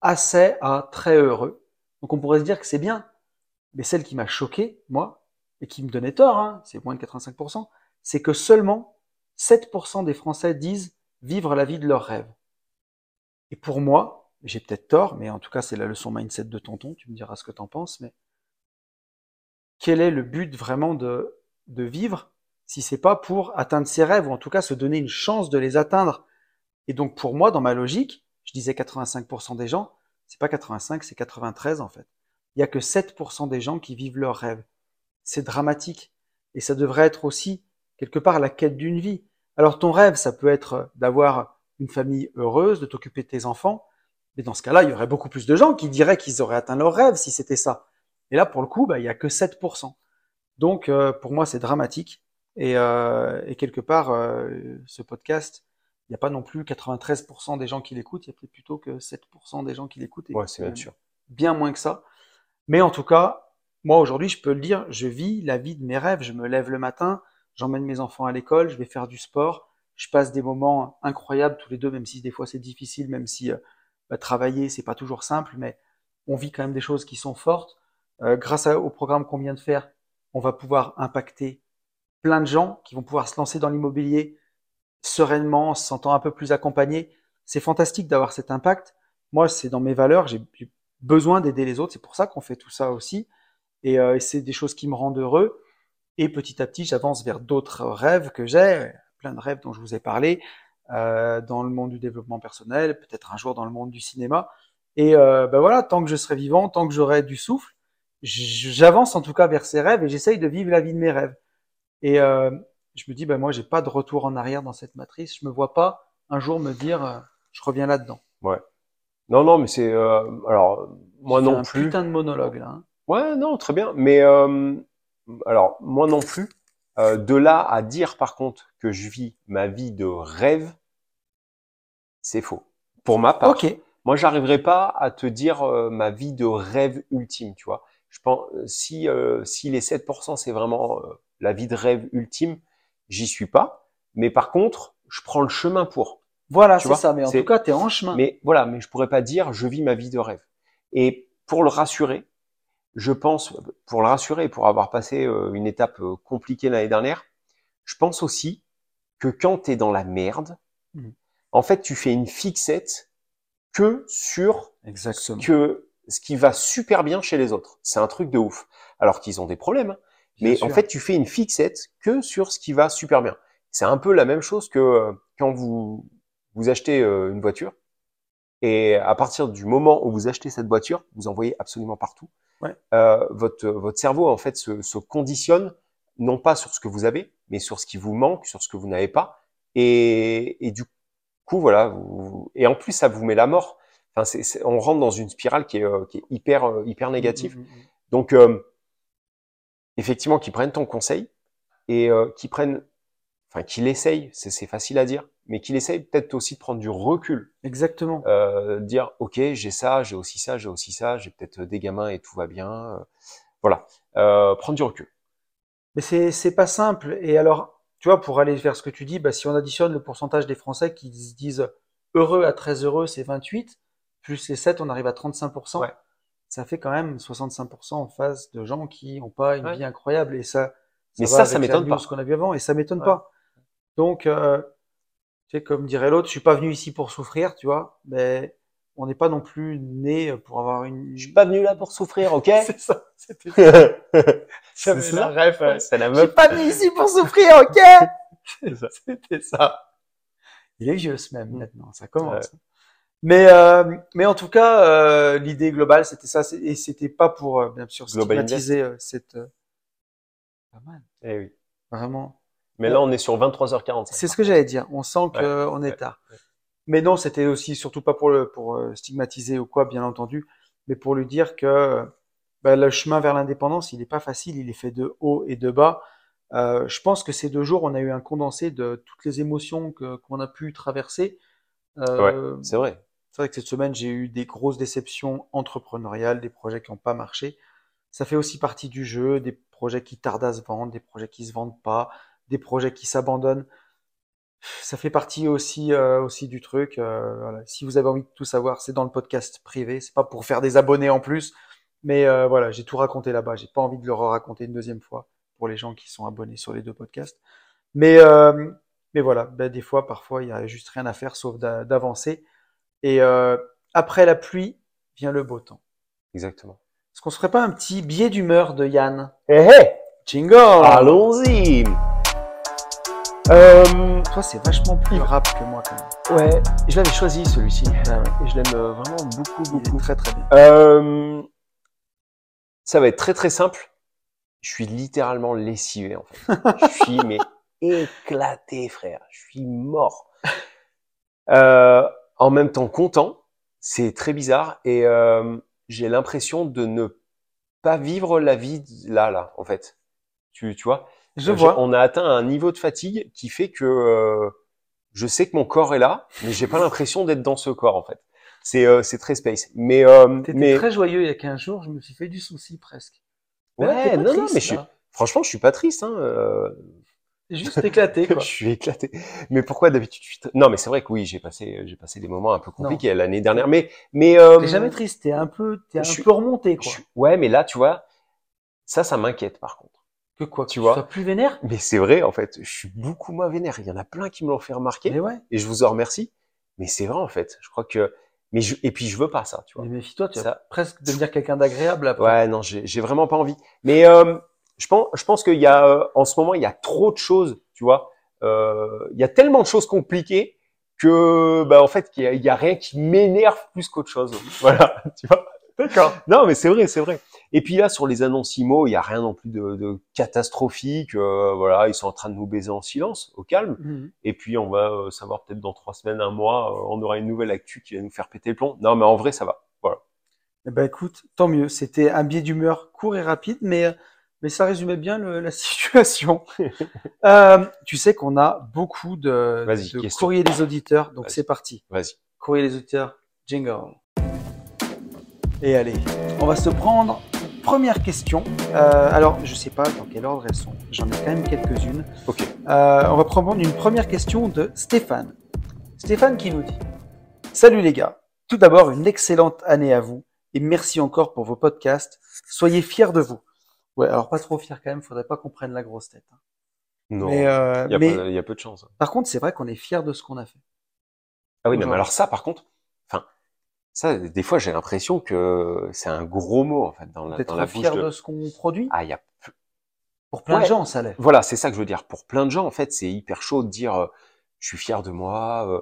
C: assez à très heureux. Donc on pourrait se dire que c'est bien. Mais celle qui m'a choqué, moi, et qui me donnait tort, hein, c'est moins de 85%, c'est que seulement 7% des Français disent vivre la vie de leurs rêves. Et pour moi, j'ai peut-être tort, mais en tout cas c'est la leçon mindset de tonton, tu me diras ce que t'en penses, mais quel est le but vraiment de, vivre si c'est pas pour atteindre ses rêves ou en tout cas se donner une chance de les atteindre. Et donc pour moi, dans ma logique, je disais 85% des gens, c'est pas 85, c'est 93 en fait. Il y a que 7% des gens qui vivent leurs rêves. c'est dramatique. Et ça devrait être aussi, quelque part, la quête d'une vie. Alors ton rêve, ça peut être d'avoir une famille heureuse, de t'occuper de tes enfants. Mais dans ce cas-là, il y aurait beaucoup plus de gens qui diraient qu'ils auraient atteint leur rêve si c'était ça. Et là, pour le coup, bah, il n'y a que 7%. Donc, euh, pour moi, c'est dramatique. Et, euh, et, quelque part, euh, ce podcast, il n'y a pas non plus 93% des gens qui l'écoutent, il y a plutôt que 7% des gens qui l'écoutent.
A: Ouais, c'est bien sûr.
C: Bien moins que ça. Mais en tout cas, moi, aujourd'hui, je peux le dire, je vis la vie de mes rêves. Je me lève le matin, j'emmène mes enfants à l'école, je vais faire du sport, je passe des moments incroyables tous les deux, même si des fois c'est difficile, même si euh, bah, travailler c'est pas toujours simple, mais on vit quand même des choses qui sont fortes. Euh, grâce au programme qu'on vient de faire, on va pouvoir impacter plein de gens qui vont pouvoir se lancer dans l'immobilier sereinement, en se sentant un peu plus accompagnés. C'est fantastique d'avoir cet impact. Moi, c'est dans mes valeurs, j'ai besoin d'aider les autres. C'est pour ça qu'on fait tout ça aussi. Et, euh, et c'est des choses qui me rendent heureux. Et petit à petit, j'avance vers d'autres rêves que j'ai, plein de rêves dont je vous ai parlé, euh, dans le monde du développement personnel, peut-être un jour dans le monde du cinéma. Et ben voilà, tant que je serai vivant, tant que j'aurai du souffle, j'avance en tout cas vers ces rêves et j'essaye de vivre la vie de mes rêves. Et euh, je me dis, ben moi, j'ai pas de retour en arrière dans cette matrice. Je me vois pas un jour me dire, euh, je reviens là-dedans.
A: Ouais. Non, non, mais c'est euh, alors moi non
C: un
A: plus.
C: Putain de monologue là. Hein.
A: Ouais, non, très bien. Mais euh, alors moi non plus. Euh, de là à dire par contre que je vis ma vie de rêve, c'est faux. Pour ma part,
C: Ok.
A: moi j'arriverai pas à te dire ma vie de rêve ultime, tu vois. Je pense si euh, si les 7% c'est vraiment euh, la vie de rêve ultime, j'y suis pas. Mais par contre, je prends le chemin pour.
C: Voilà, c'est ça. Mais en tout cas, tu es en chemin.
A: Mais voilà, mais je pourrais pas dire je vis ma vie de rêve. Et pour le rassurer, je pense, pour le rassurer, pour avoir passé euh, une étape euh, compliquée l'année dernière, je pense aussi que quand tu es dans la merde,
C: Mhm.
A: en fait, tu fais une fixette que sur
C: Exactement.
A: que ce qui va super bien chez les autres. C'est un truc de ouf. Alors qu'ils ont des problèmes, hein.
C: Bien
A: mais
C: sûr.
A: en fait, tu fais une fixette que sur ce qui va super bien. C'est un peu la même chose que euh, quand vous vous achetez euh, une voiture et à partir du moment où vous achetez cette voiture, vous en voyez absolument partout.
C: Ouais.
A: Euh, votre votre cerveau en fait se, se conditionne non pas sur ce que vous avez, mais sur ce qui vous manque, sur ce que vous n'avez pas. Et, et du coup, voilà. Vous, et en plus, ça vous met la mort. Enfin, on rentre dans une spirale qui est, qui est hyper hyper négative. Donc, effectivement, qu'ils prennent ton conseil et euh, qu'ils prennent, enfin, qu'ils essayent, c'est, facile à dire, mais qu'ils essayent peut-être aussi de prendre du recul,
C: Exactement.
A: euh, dire, ok, j'ai ça, j'ai aussi ça, j'ai aussi ça, j'ai peut-être des gamins et tout va bien, euh, voilà, euh, prendre du recul.
C: Mais c'est c'est pas simple. Et alors, tu vois, pour aller vers ce que tu dis, bah, si on additionne le pourcentage des Français qui se disent heureux à très heureux, c'est 28, plus les 7, on arrive à 35%.
A: Ouais.
C: Ça fait quand même 65% en face de gens qui n'ont pas une
A: Ouais.
C: vie incroyable. Et ça,
A: Mais
C: va
A: ça, ça m'étonne pas.
C: qu'on a vu avant, et ça m'étonne
A: Ouais.
C: pas. Donc, euh, tu sais, comme dirait l'autre, je suis pas venu ici pour souffrir, tu vois, mais on n'est pas non plus né pour avoir une.
A: Je suis pas venu là pour souffrir, ok? (laughs)
C: C'est ça, c'était (laughs)
A: C'est ça?
C: la ref, ouais.
A: C'est la
C: Je suis
A: meuf.
C: pas venu ici pour souffrir, ok? (laughs)
A: C'est ça.
C: C'était ça. Il est vieux ce même
A: Mm.
C: maintenant, ça commence. Mais euh, mais en tout cas, euh, l'idée globale c'était ça, et c'était pas pour euh, bien sûr stigmatiser euh, cette. euh, Pas mal,
A: Eh oui.
C: vraiment.
A: Mais là, on est sur 23h45.
C: C'est ce que j'allais dire. On sent
A: Ouais,
C: qu'on est
A: ouais,
C: tard.
A: ouais.
C: Mais non, c'était aussi surtout pas pour le pour stigmatiser ou quoi, bien entendu, mais pour lui dire que bah, le chemin vers l'indépendance, il est pas facile, il est fait de haut et de bas. Euh, je pense que ces deux jours, on a eu un condensé de toutes les émotions que qu'on a pu traverser. Euh,
A: C'est vrai.
C: C'est vrai que cette semaine, j'ai eu des grosses déceptions entrepreneuriales, des projets qui n'ont pas marché. Ça fait aussi partie du jeu, des projets qui tardent à se vendre, des projets qui se vendent pas, des projets qui s'abandonnent. Ça fait partie aussi euh, aussi du truc. euh. Si vous avez envie de tout savoir, c'est dans le podcast privé. C'est pas pour faire des abonnés en plus, mais euh, voilà, j'ai tout raconté là-bas. J'ai pas envie de le raconter une deuxième fois pour les gens qui sont abonnés sur les deux podcasts. Mais mais voilà, ben, des fois, parfois, il y a juste rien à faire sauf d'a- d'avancer. Et euh, après la pluie vient le beau temps.
A: Exactement.
C: Est-ce qu'on se ferait pas un petit billet d'humeur de Yann?
A: Eh hey,
C: Jingle
A: Allons-y euh,
C: Toi, c'est vachement plus rap que moi quand même.
A: Ouais, je l'avais choisi celui-ci.
C: Ah ouais.
A: Et je l'aime euh, vraiment beaucoup, beaucoup.
C: très très bien.
A: Euh, ça va être très très simple. je suis littéralement lessivé en fait. je suis mais (laughs) éclaté, frère. Je suis mort. Euh, en même temps content, c'est très bizarre et euh, j'ai l'impression de ne pas vivre la vie là là en fait. Tu tu vois?
C: Je
A: Euh,
C: vois.
A: On a atteint un niveau de fatigue qui fait que euh, je sais que mon corps est là, mais j'ai pas l'impression d'être dans ce corps en fait. C'est euh, c'est très space. Mais euh,
C: T'étais
A: mais
C: très joyeux il y a 15 jours, je me suis fait du souci presque.
A: Ouais non non mais je suis franchement je suis pas triste hein. Euh,
C: juste éclaté, (laughs) quoi.
A: je suis éclaté. Mais pourquoi d'habitude je suis tr- Non, mais c'est vrai que oui, j'ai passé, j'ai passé des moments un peu compliqués l'année dernière. Mais, mais euh,
C: T'es jamais triste, t'es un peu, t'es un
A: je suis-
C: peu remonté, quoi.
A: ouais, mais là, tu vois, ça, ça m'inquiète par contre.
C: Que quoi, que
A: tu
C: tu
A: vois.
C: sois plus vénère?
A: Mais c'est vrai, en fait, je suis beaucoup moins vénère. Il y en a plein qui me l'ont fait remarquer,
C: Mais ouais.
A: et je vous en remercie. Mais c'est vrai, en fait. Je crois que, mais je... et puis je veux pas ça, tu vois.
C: Mais méfie-toi, tu vas
A: Ça-
C: presque devenir quelqu'un d'agréable après.
A: Ouais, non, j'ai j'ai vraiment pas envie. Mais euh, je pense, je pense qu'il y a, euh, en ce moment, il y a trop de choses, tu vois. Euh, Il y a tellement de choses compliquées que, bah, en fait, qu'il y, a- il y a rien qui m'énerve plus qu'autre chose. (laughs) Voilà, tu vois.
C: D'accord.
A: Non, mais c'est vrai, c'est vrai. Et puis là, sur les annonces IMO, il y a rien non plus de, de catastrophique. euh, voilà, ils sont en train de nous baiser en silence, au calme.
C: Mhm.
A: Et puis, on va euh, savoir peut-être dans trois semaines, un mois, euh, on aura une nouvelle actu qui va nous faire péter le plomb. Non, mais en vrai, ça va. Voilà.
C: Eh ben écoute, tant mieux. C'était un biais d'humeur court et rapide, mais mais ça résumait bien le- la (laughs) situation. euh, tu sais qu'on a beaucoup de, de courriers des auditeurs, donc c'est parti.
A: Vas-y.
C: Courrier des auditeurs, jingle. Et allez, on va se prendre une première question. Euh, alors, je sais pas dans quel ordre elles sont. J'en ai quand même quelques-unes.
A: Ok.
C: Euh, on va prendre une première question de Stéphane. Stéphane qui nous dit Salut les gars. Tout d'abord, une excellente année à vous et merci encore pour vos podcasts. Soyez fiers de vous. Ouais, alors pas trop fiers quand même, faudrait pas qu'on prenne la grosse tête. hein.
A: Non.
C: Euh,
A: Il y, a
C: mais
A: peu, il y a peu de chance.
C: par contre, c'est vrai qu'on est fiers de ce qu'on a fait.
A: Ah oui, non, mais alors ça, par contre, enfin, ça, des fois, j'ai l'impression que c'est un gros mot, en fait, dans la, dans la bouche
C: fiers
A: de...
C: de ce qu'on produit?
A: Ah, il y a...
C: Pour plein de gens, ça l'est.
A: Voilà, c'est ça que je veux dire. Pour plein de gens, en fait, c'est hyper chaud de dire, euh, je suis fier de moi. euh.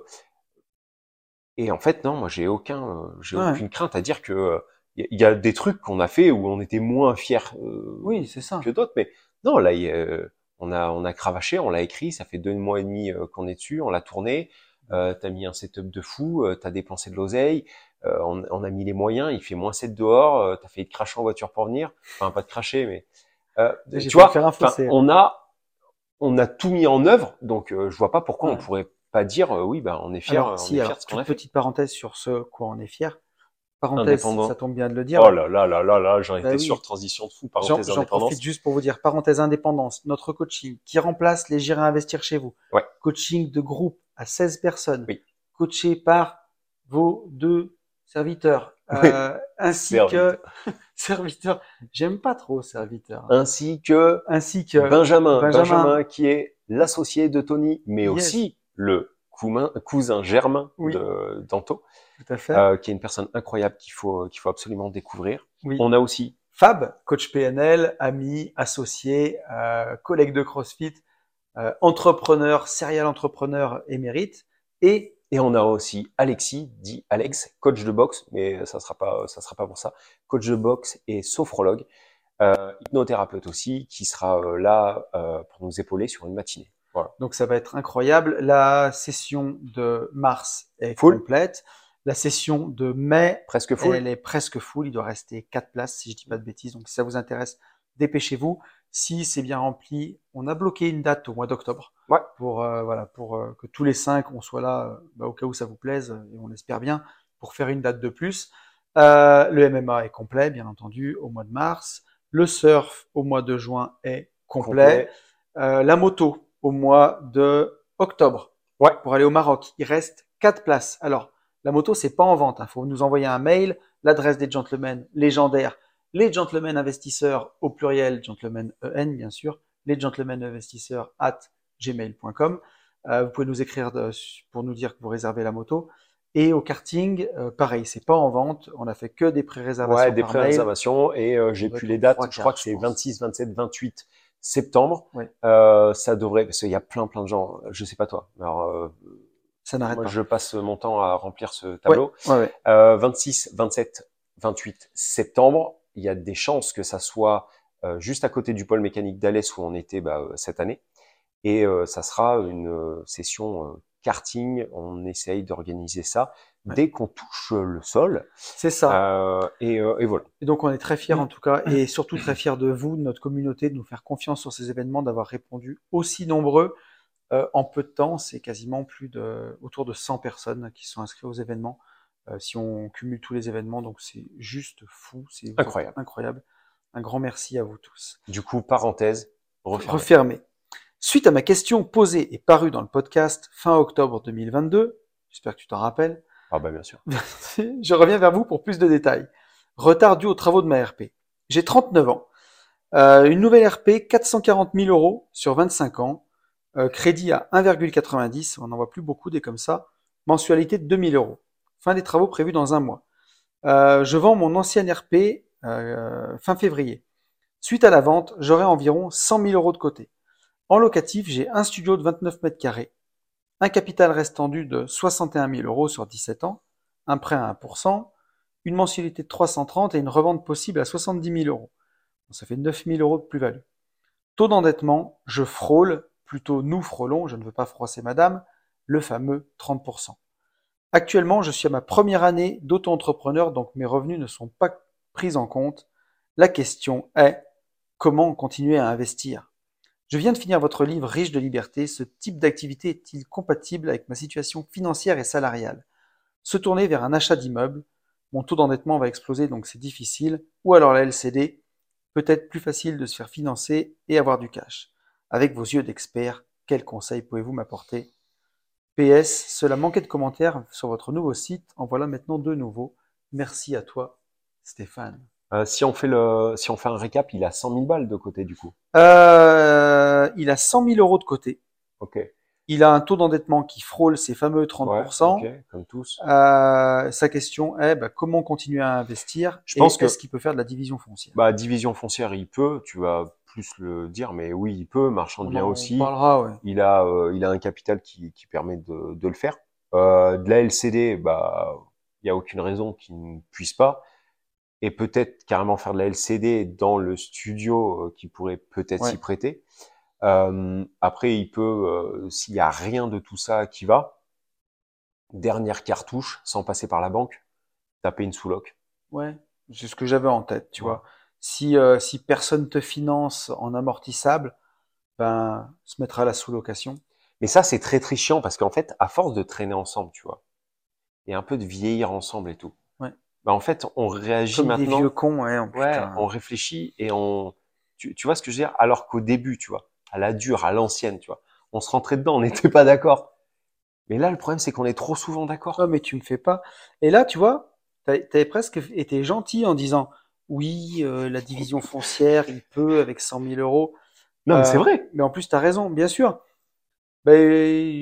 A: Et en fait, non, moi, j'ai aucun, euh, j'ai
C: Ouais.
A: aucune crainte à dire que il y, a- il y a des trucs qu'on a fait où on était moins fiers euh,
C: Oui, c'est ça.
A: que d'autres, mais non, là, y euh, on a, on a cravaché, on l'a écrit, ça fait deux mois et demi euh, qu'on est dessus, on l'a tourné, euh, t'as mis un setup de fou, t'as dépensé de l'oseille, on, on a mis les moyens, il fait moins 7 dehors, t'as fait de cracher en voiture pour venir, enfin pas de cracher, mais tu vois,
C: faire un
A: on a, on a tout mis en œuvre, donc euh, je vois pas pourquoi
C: Ouais.
A: on pourrait pas dire euh, oui, bah on est fier,
C: Alors,
A: on
C: si,
A: est
C: alors,
A: fier de ce qu'on a fait.
C: petite parenthèse sur ce quoi on est fier. Parenthèse,
A: Indépendant.
C: ça tombe bien de le dire.
A: Oh là là là là là, j'en
C: Bah
A: étais
C: oui.
A: sur transition de fou, parenthèse
C: j'en
A: indépendance.
C: profite juste pour vous dire, parenthèse indépendance, notre coaching qui remplace les J'irai investir chez vous.
A: Ouais.
C: Coaching de groupe à 16 personnes,
A: Oui.
C: coaché par vos deux serviteurs, euh, ainsi que serviteurs. (laughs) J'aime pas trop serviteurs.
A: Ainsi que
C: Ainsi que
A: Benjamin,
C: Benjamin.
A: Benjamin, qui est l'associé de Tony, mais
C: Yes.
A: aussi le cousin, cousin germain de d'Anto,
C: tout à fait.
A: euh, qui est une personne incroyable qu'il faut qu'il faut absolument découvrir.
C: oui.
A: On a aussi
C: Fab, coach PNL, ami, associé, euh, collègue de CrossFit, euh, entrepreneur, serial entrepreneur émérite, et
A: et on a aussi Alexis, dit Alex, coach de boxe, mais ça sera pas ça sera pas pour ça, coach de boxe et sophrologue, euh, hypnothérapeute aussi, qui sera euh, là euh, pour nous épauler sur une matinée. Voilà.
C: donc ça va être incroyable. La session de mars est
A: Full.
C: complète. La session de mai,
A: Presque full.
C: elle est presque full. Il doit rester quatre places si je dis pas de bêtises. Donc si ça vous intéresse, dépêchez-vous. Si c'est bien rempli, on a bloqué une date au mois d'octobre.
A: Ouais.
C: Pour euh, voilà, pour euh, que tous les cinq on soit là, euh, bah, au cas où ça vous plaise et on l'espère bien, pour faire une date de plus. Euh, le MMA est complet, bien entendu, au mois de mars. Le surf au mois de juin est complet. Euh, la moto au mois de octobre.
A: Ouais.
C: Pour aller au Maroc, il reste quatre places. Alors, la moto, c'est pas en vente. Il faut nous envoyer un mail, l'adresse des gentlemen légendaires, les gentlemen investisseurs au pluriel, gentlemen EN bien sûr, les gentlemen investisseurs at gmail.com. Euh, vous pouvez nous écrire de- pour nous dire que vous réservez la moto. Et au karting, euh, pareil, c'est pas en vente. On a fait que des pré-réservations
A: Ouais, des pré-réservations et euh, j'ai plus les dates. je crois que c'est
C: je pense.
A: 26, 27, 28 septembre.
C: Ouais.
A: Ça devrait, parce qu'il y a plein, plein de gens. Je sais pas toi. Alors,
C: Ça n'arrête
A: moi,
C: pas.
A: je passe mon temps à remplir ce tableau.
C: ouais, ouais.
A: Euh, 26, 27, 28 septembre. Il y a des chances que ça soit euh, juste à côté du pôle mécanique d'Alès où on était bah, euh, cette année. Et euh, ça sera une session karting. On essaye d'organiser ça dès qu'on touche le sol.
C: C'est ça.
A: Euh, et, euh, et voilà.
C: Et donc on est très fiers en tout cas, et (clears throat) surtout très fiers de vous, de notre communauté, de nous faire confiance sur ces événements, d'avoir répondu aussi nombreux euh, en peu de temps. C'est quasiment plus de autour de 100 personnes qui sont inscrites aux événements. euh, si on cumule tous les événements, donc c'est juste fou, c'est
A: Incroyable.
C: incroyable. Un grand merci à vous tous.
A: Du coup, parenthèse, refermée.
C: Refermé. Suite à ma question posée et parue dans le podcast fin octobre 2022, j'espère que tu t'en rappelles,
A: Ah bah bien sûr. (laughs)
C: je reviens vers vous pour plus de détails. Retard dû aux travaux de ma RP. J'ai 39 ans. Euh, une nouvelle RP, 440 000 euros sur 25 ans. Euh, crédit à 1,90. On n'en voit plus beaucoup des comme ça. Mensualité de 2000 euros. Fin des travaux prévus dans un mois. Euh, je vends mon ancienne RP euh, fin février. Suite à la vente, j'aurai environ 100 000 euros de côté. En locatif, j'ai un studio de 29 mètres carrés, un capital restant dû de 61 000 euros sur 17 ans, un prêt à 1%, une mensualité de 330 et une revente possible à 70 000 euros. Ça fait 9 000 euros de plus-value. Taux d'endettement, je frôle, plutôt nous frôlons, je ne veux pas froisser madame, le fameux 30%. Actuellement, je suis à ma première année d'auto-entrepreneur, donc mes revenus ne sont pas pris en compte. La question est, comment continuer à investir? Je viens de finir votre livre Riche de liberté. Ce type d'activité est-il compatible avec ma situation financière et salariale? Se tourner vers un achat d'immeuble, mon taux d'endettement va exploser, donc c'est difficile. Ou alors la LCD, peut-être plus facile de se faire financer et avoir du cash. Avec vos yeux d'expert, quels conseils pouvez-vous m'apporter? PS, cela manquait de commentaires sur votre nouveau site. En voilà maintenant deux nouveaux. Merci à toi, Stéphane.
A: Euh, si on fait le, si on fait un récap, il a 100 000 balles de côté du coup.
C: Euh, il a 100 000 euros de côté.
A: Ok.
C: Il a un taux d'endettement qui frôle ces fameux 30%.
A: Ouais, ok, comme tous.
C: Euh, sa question est bah, comment continuer à investir
A: Je
C: et
A: pense que-
C: est-ce qu'il peut faire de la division foncière?
A: Bah division foncière, il peut. Tu vas plus le dire, mais oui, il peut. Marchand de biens
C: en
A: aussi.
C: parlera, ouais.
A: Il a, euh, il a un capital qui, qui permet de, de le faire. Euh, de la LCD, bah, il y a aucune raison qu'il ne puisse pas. Et peut-être carrément faire de la LCD dans le studio euh, qui pourrait peut-être
C: Ouais.
A: s'y prêter. Après, il peut, s'il y a rien de tout ça qui va, dernière cartouche, sans passer par la banque, taper une sous-loc.
C: Ouais, c'est ce que j'avais en tête, tu
A: Ouais.
C: vois. Si, euh, si personne te finance en amortissable, ben, se mettre à la sous-location.
A: Mais ça, c'est très très chiant parce qu'en fait, à force de traîner ensemble, tu vois, et un peu de vieillir ensemble et tout,
C: Ouais.
A: bah en fait, on réagit
C: Comme des
A: maintenant.
C: vieux cons, ouais, oh,
A: on réfléchit et on, tu, tu vois ce que je veux dire? Alors qu'au début, tu vois, à la dure, à l'ancienne, tu vois, on se rentrait dedans, on n'était pas d'accord. Mais là, le problème, c'est qu'on est trop souvent d'accord.
C: Oh, mais tu me fais pas. Et là, tu vois, t'as- t'avais presque été gentil en disant, oui, euh, la division foncière, il peut avec 100 000 euros.
A: Non, mais
C: Euh,
A: c'est vrai.
C: Mais en plus, t'as raison, bien sûr. Ben,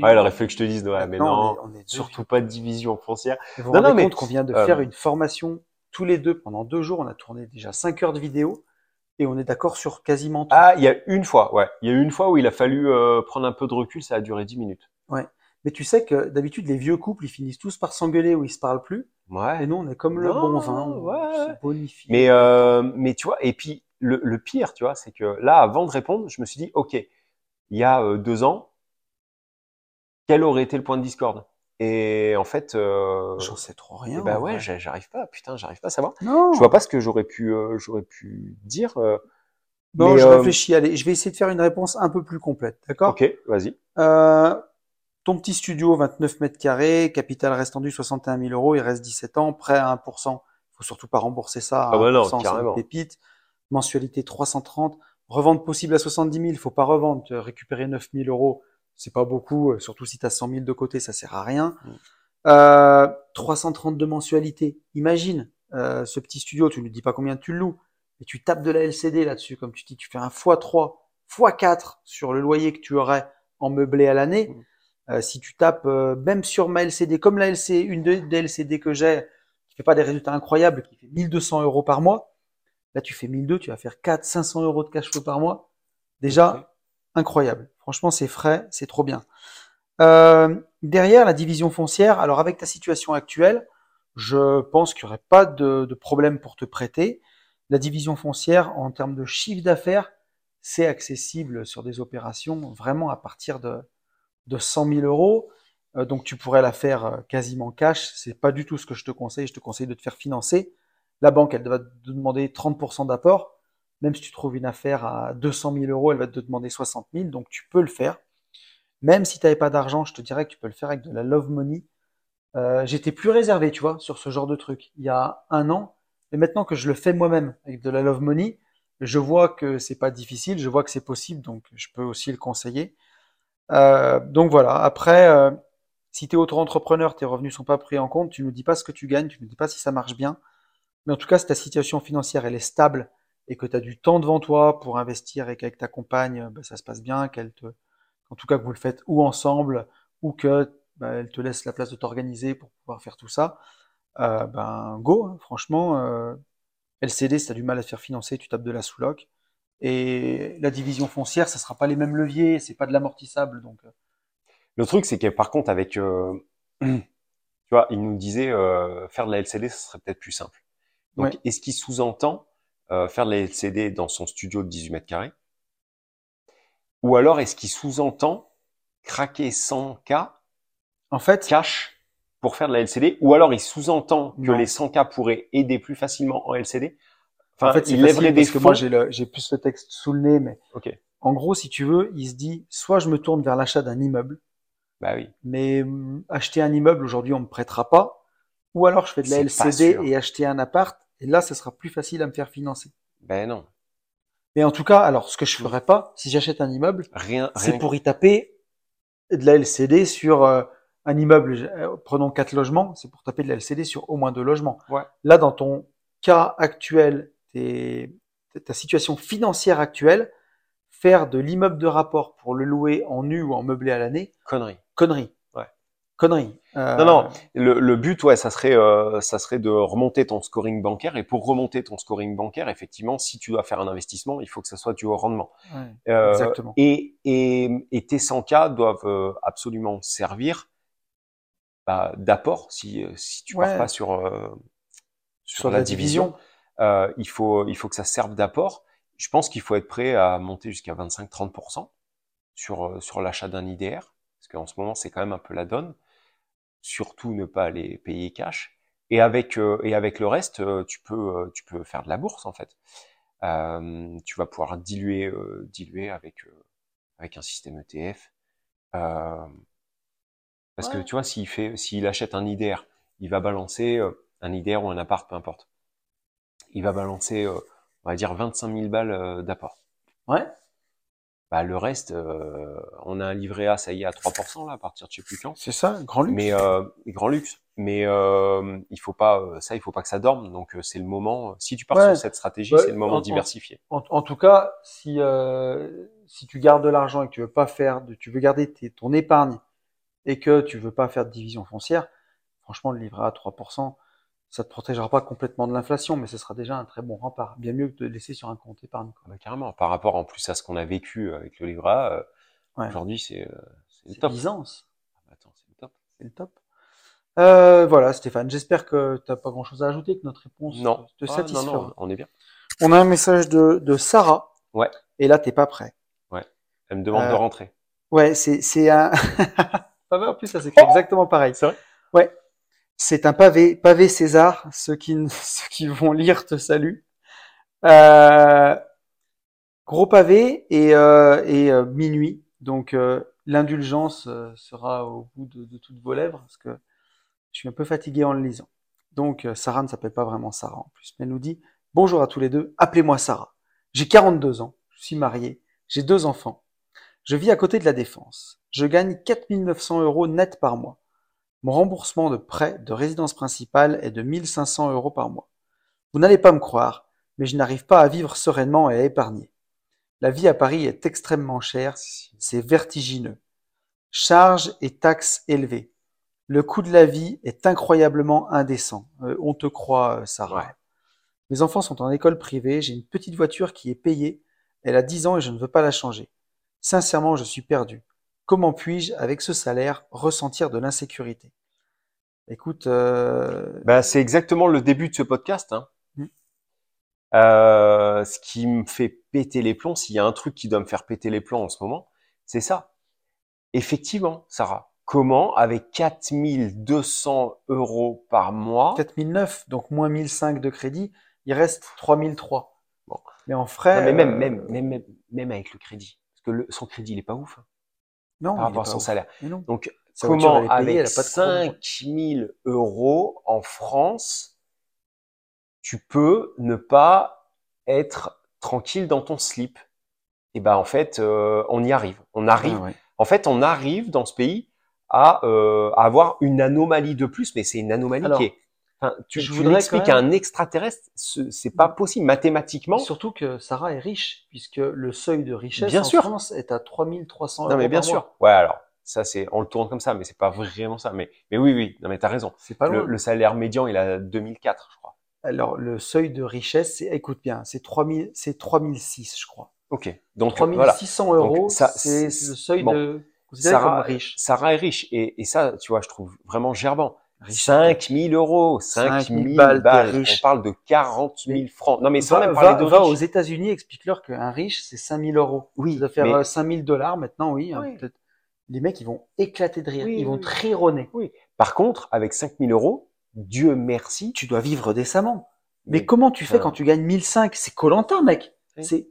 A: Ouais, il aurait fallu que je te dise, ouais, mais non,
C: on est- on est deux
A: surtout pas de division foncière.
C: Vous vous
A: Non, non,
C: rendez
A: mais,
C: compte qu'on vient de
A: euh,
C: faire une formation tous les deux pendant deux jours. On a tourné déjà cinq heures de vidéo et on est d'accord sur quasiment tout.
A: Ah, il y a une fois, ouais, il y a une fois où il a fallu euh, prendre un peu de recul, ça a duré 10 minutes.
C: Mais tu sais que d'habitude, les vieux couples, ils finissent tous par s'engueuler ou ils se parlent plus.
A: Ouais.
C: Et nous, on est comme le
A: Non,
C: bon vin, on
A: ouais.
C: se bonifie.
A: Mais, euh, mais tu vois, et puis le, le pire, tu vois, c'est que là, avant de répondre, je me suis dit, ok, il y a euh, deux ans, quel aurait été le point de discorde? Et en fait, euh,
C: J'en sais trop rien.
A: ben
C: en
A: ouais, j'arrive pas, putain, j'arrive pas à savoir.
C: Non,
A: Je vois pas ce que j'aurais pu, euh, j'aurais pu dire. euh,
C: non,
A: mais,
C: je réfléchis. Allez, je vais essayer de faire une réponse un peu plus complète. D'accord?
A: Ok, vas-y.
C: Euh, ton petit studio, 29 mètres carrés, capital restant dû 61 000 euros, il reste 17 ans, prêt à 1%. faut surtout pas rembourser ça à
A: Ah bah non,
C: 1%, c'est une
A: carrément.
C: pépite. Mensualité 330. Revente possible à 70 000, faut pas revendre. Tu- Récupérer 9 000 euros, c'est pas beaucoup, euh, surtout si tu as 100 000 de côté, ça sert à rien.
A: Mm.
C: Euh, 332 mensualités. Imagine, euh, ce petit studio, tu ne dis pas combien tu le loues, et tu tapes de la LCD là-dessus, comme tu dis, tu fais un x3, x4 sur le loyer que tu aurais en meublé à l'année. Euh, si tu tapes euh, même sur ma LCD, comme la LCD, une de- des LCD que j'ai, qui fait pas des résultats incroyables, qui fait 1200 euros par mois, là tu fais 1200, tu vas faire 4 500 euros de cash flow par mois. Déjà, incroyable. Franchement, c'est frais, c'est trop bien. Euh, derrière la division foncière, alors avec ta situation actuelle, je pense qu'il n'y aurait pas de, de problème pour te prêter. La division foncière, en termes de chiffre d'affaires, c'est accessible sur des opérations vraiment à partir de, de 100 000 euros. Euh, donc tu pourrais la faire euh, quasiment cash. C'est pas du tout ce que je te conseille. Je te conseille de te faire financer. La banque, elle va te demander 30% d'apport. Même si tu trouves une affaire à 200 000 euros, elle va te demander 60 000. Donc tu peux le faire. Même si tu n'avais pas d'argent, je te dirais que tu peux le faire avec de la love money. Euh, J'étais plus réservé, tu vois, sur ce genre de truc. Il y a un an, et maintenant que je le fais moi-même avec de la love money, je vois que c'est pas difficile, je vois que c'est possible, donc je peux aussi le conseiller. Euh, donc voilà. Après, euh, si tu es auto-entrepreneur, tes revenus sont pas pris en compte, tu ne dis pas ce que tu gagnes, tu ne dis pas si ça marche bien. Mais en tout cas, si ta situation financière elle est stable et que tu as du temps devant toi pour investir et qu'avec ta compagne, bah, ça se passe bien, qu'elle te, en tout cas que vous le faites ou ensemble ou que bah, elle te laisse la place de t'organiser pour pouvoir faire tout ça, euh, ben go. Hein. franchement, euh, LCD, si tu as du mal à te faire financer, tu tapes de la sous-loc. Et la division foncière, ça sera pas les mêmes leviers, c'est pas de l'amortissable, donc. Euh.
A: Le truc, c'est que par contre, avec, euh, (clears throat) tu vois, il nous disait euh, faire de la LCD, ce serait peut-être plus simple. Donc, est-ce qu'il sous-entend euh, faire de la LCD dans son studio de 18 mètres carrés? Ou alors, est-ce qu'il sous-entend craquer 100K
C: en fait,
A: cash pour faire de la LCD Ou alors, il sous-entend que les 100K pourraient aider plus facilement en LCD
C: en fait, des parce que moi j'ai plus le texte sous le nez, mais en gros, si tu veux, il se dit soit je me tourne vers l'achat d'un immeuble,
A: bah oui.
C: Mais hum, acheter un immeuble aujourd'hui, on me prêtera pas. Ou alors je fais de la LCD et acheter un appart, et là, ce sera plus facile à me faire financer.
A: Ben non.
C: Mais en tout cas, alors ce que je ferais pas, si j'achète un immeuble, rien, c'est pour y taper de la LCD sur euh, un immeuble. Euh, prenons quatre logements, c'est pour taper de la LCD sur au moins deux logements.
A: Ouais.
C: Là, dans ton cas actuel, ta situation financière actuelle, faire de l'immeuble de rapport pour le louer en nu ou en meublé à l'année.
A: Connerie.
C: Connerie.
A: Ouais.
C: Connerie.
A: Euh... Non, non. Le, le, but, ouais, ça serait, euh, ça serait de remonter ton scoring bancaire. Et pour remonter ton scoring bancaire, effectivement, si tu dois faire un investissement, il faut que ça soit du haut rendement.
C: Ouais, euh, exactement.
A: Et, et, et, tes 100 cas doivent absolument servir bah, d'apport si, si tu ouais. pars pas sur, sur, sur, la, la division. division. Il faut, il faut que ça serve d'apport je pense qu'il faut être prêt à monter jusqu'à 25-30% sur, euh, sur l'achat d'un IDR, parce qu'en ce moment, c'est quand même un peu la donne. Surtout ne pas les payer cash. Et avec, euh, et avec le reste, euh, tu peux, tu peux faire de la bourse, en fait. Euh, tu vas pouvoir diluer, diluer avec, avec un système ETF. parce ouais. que tu vois, s'il fait, s'il achète un IDR, il va balancer un IDR ou un appart, peu importe. Il va balancer on va dire 25 000 balles euh, d'apport.
C: Ouais.
A: Bah, le reste, euh, on a un livret A, ça y est, à 3% là, à partir de sais plus quand.
C: C'est ça, grand luxe.
A: Mais euh, grand luxe. Mais euh, il faut pas, euh, ça, il faut pas que ça dorme. Donc c'est le moment. Si tu pars ouais. sur cette stratégie, ouais, c'est le moment de diversifier.
C: En, en, tout cas, si si tu gardes de l'argent et que tu veux pas faire, de, tu veux garder tes, ton épargne et que tu veux pas faire de division foncière, franchement, le livret A à 3%, ça te protégera pas complètement de l'inflation, mais ce sera déjà un très bon rempart. Bien mieux que de laisser sur un compte épargne.
A: Bah, carrément. Par rapport en plus à ce qu'on a vécu avec le livret euh, ouais. aujourd'hui, c'est euh, le top. Ah, bah, attends, c'est le top.
C: C'est le top. Euh, voilà, Stéphane. J'espère que tu n'as pas grand chose à ajouter, que notre réponse
A: non.
C: te ah, satisfait.
A: Non, non, on est bien.
C: On a un message de, de Sarah.
A: Ouais.
C: Et là, t'es pas prêt.
A: Ouais. Elle me demande de rentrer.
C: Ouais, c'est, un, pas (laughs) vrai, en plus, ça s'écrit exactement pareil.
A: C'est vrai?
C: Ouais. C'est un pavé, pavé César. Ceux qui, (laughs) ceux qui vont lire te saluent. Euh, gros pavé et, euh, et euh, minuit. Donc l'indulgence sera au bout de, toutes vos lèvres parce que je suis un peu fatigué en le lisant. Donc Sarah ne s'appelle pas vraiment Sarah en plus, mais elle nous dit bonjour à tous les deux. Appelez-moi Sarah. J'ai 42 ans. Je suis marié. J'ai deux enfants. Je vis à côté de la défense. Je gagne 4900 euros net par mois. Mon remboursement de prêt de résidence principale est de 1500 euros par mois. Vous n'allez pas me croire, mais je n'arrive pas à vivre sereinement et à épargner. La vie à Paris est extrêmement chère, c'est vertigineux. Charges et taxes élevées. Le coût de la vie est incroyablement indécent. Euh, on te croit, Sarah.
A: Ouais.
C: Mes enfants sont en école privée, j'ai une petite voiture qui est payée, elle a 10 ans et je ne veux pas la changer. Sincèrement, je suis perdu. Comment puis-je, avec ce salaire, ressentir de l'insécurité? Écoute, euh...
A: bah, c'est exactement le début de ce podcast. Hein.
C: Hmm.
A: Euh, ce qui me fait péter les plombs, s'il y a un truc qui doit me faire péter les plombs en ce moment, c'est ça. Effectivement, Sarah, comment avec 4200 euros par mois
C: 4009, donc moins 1005 de crédit, il reste 3003. Bon. Mais en frais.
A: mais même, même, même, même, avec le crédit. Parce que le, son crédit, il est pas ouf. Hein, non. Par rapport à son salaire. Donc, comment avec 5000 euros en France, tu peux ne pas être tranquille dans ton slip? Et eh ben en fait, euh, on y arrive. On arrive. Ah en fait, on arrive dans ce pays à, euh, à avoir une anomalie de plus, mais c'est une anomalie qui est Enfin, tu, je tu l'expliques à un extraterrestre, c'est pas possible mathématiquement.
C: Surtout que Sarah est riche, puisque le seuil de richesse bien en sûr. France est à 3300 euros. Non,
A: mais bien sûr. Ouais, alors, ça, c'est, on le tourne comme ça, mais c'est pas vraiment ça. Mais, mais oui, oui, non, mais t'as raison. C'est pas le, le, salaire médian, il a 2004, je crois.
C: Alors, le seuil de richesse, c'est, écoute bien, c'est 3000, c'est 3006, je crois.
A: Ok. Donc,
C: 3600 voilà. euros, c'est le seuil de,
A: Sarah, riche. Sarah est riche. Et, et ça, tu vois, je trouve vraiment gerbant. 5 000 euros, 5 000 balles, On parle de 40 000 francs. Non, mais sans même parler de
C: va aux États-Unis, explique-leur qu'un riche, c'est 5 000 euros. Oui. Ça doit faire 5 000 dollars maintenant, oui. Hein, les mecs, ils vont éclater de rire. ils vont trironner.
A: Oui. Par contre, avec 5 000 euros, Dieu merci.
C: Tu dois vivre décemment. Mais, comment tu fais quand tu gagnes 1005? C'est collantin, mec. C'est,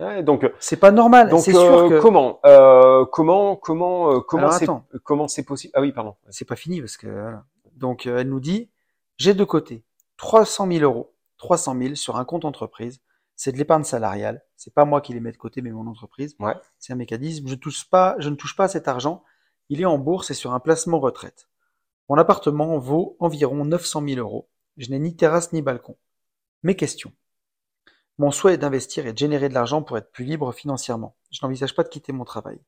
A: Ouais, donc
C: c'est pas normal.
A: Donc sûr euh, que... comment euh, comment comment euh, comment c'est comment c'est possible? Ah oui, pardon.
C: C'est pas fini parce que voilà. donc euh, elle nous dit j'ai de côté 300 000 euros, 300 000 sur un compte entreprise. C'est de l'épargne salariale. C'est pas moi qui les mets de côté, mais mon entreprise.
A: Ouais.
C: C'est un mécanisme. Je touche pas, je ne touche pas à cet argent. Il est en bourse et sur un placement retraite. Mon appartement vaut environ 900 000 euros. Je n'ai ni terrasse ni balcon. Mes questions. Mon souhait est d'investir et de générer de l'argent pour être plus libre financièrement. Je n'envisage pas de quitter mon travail.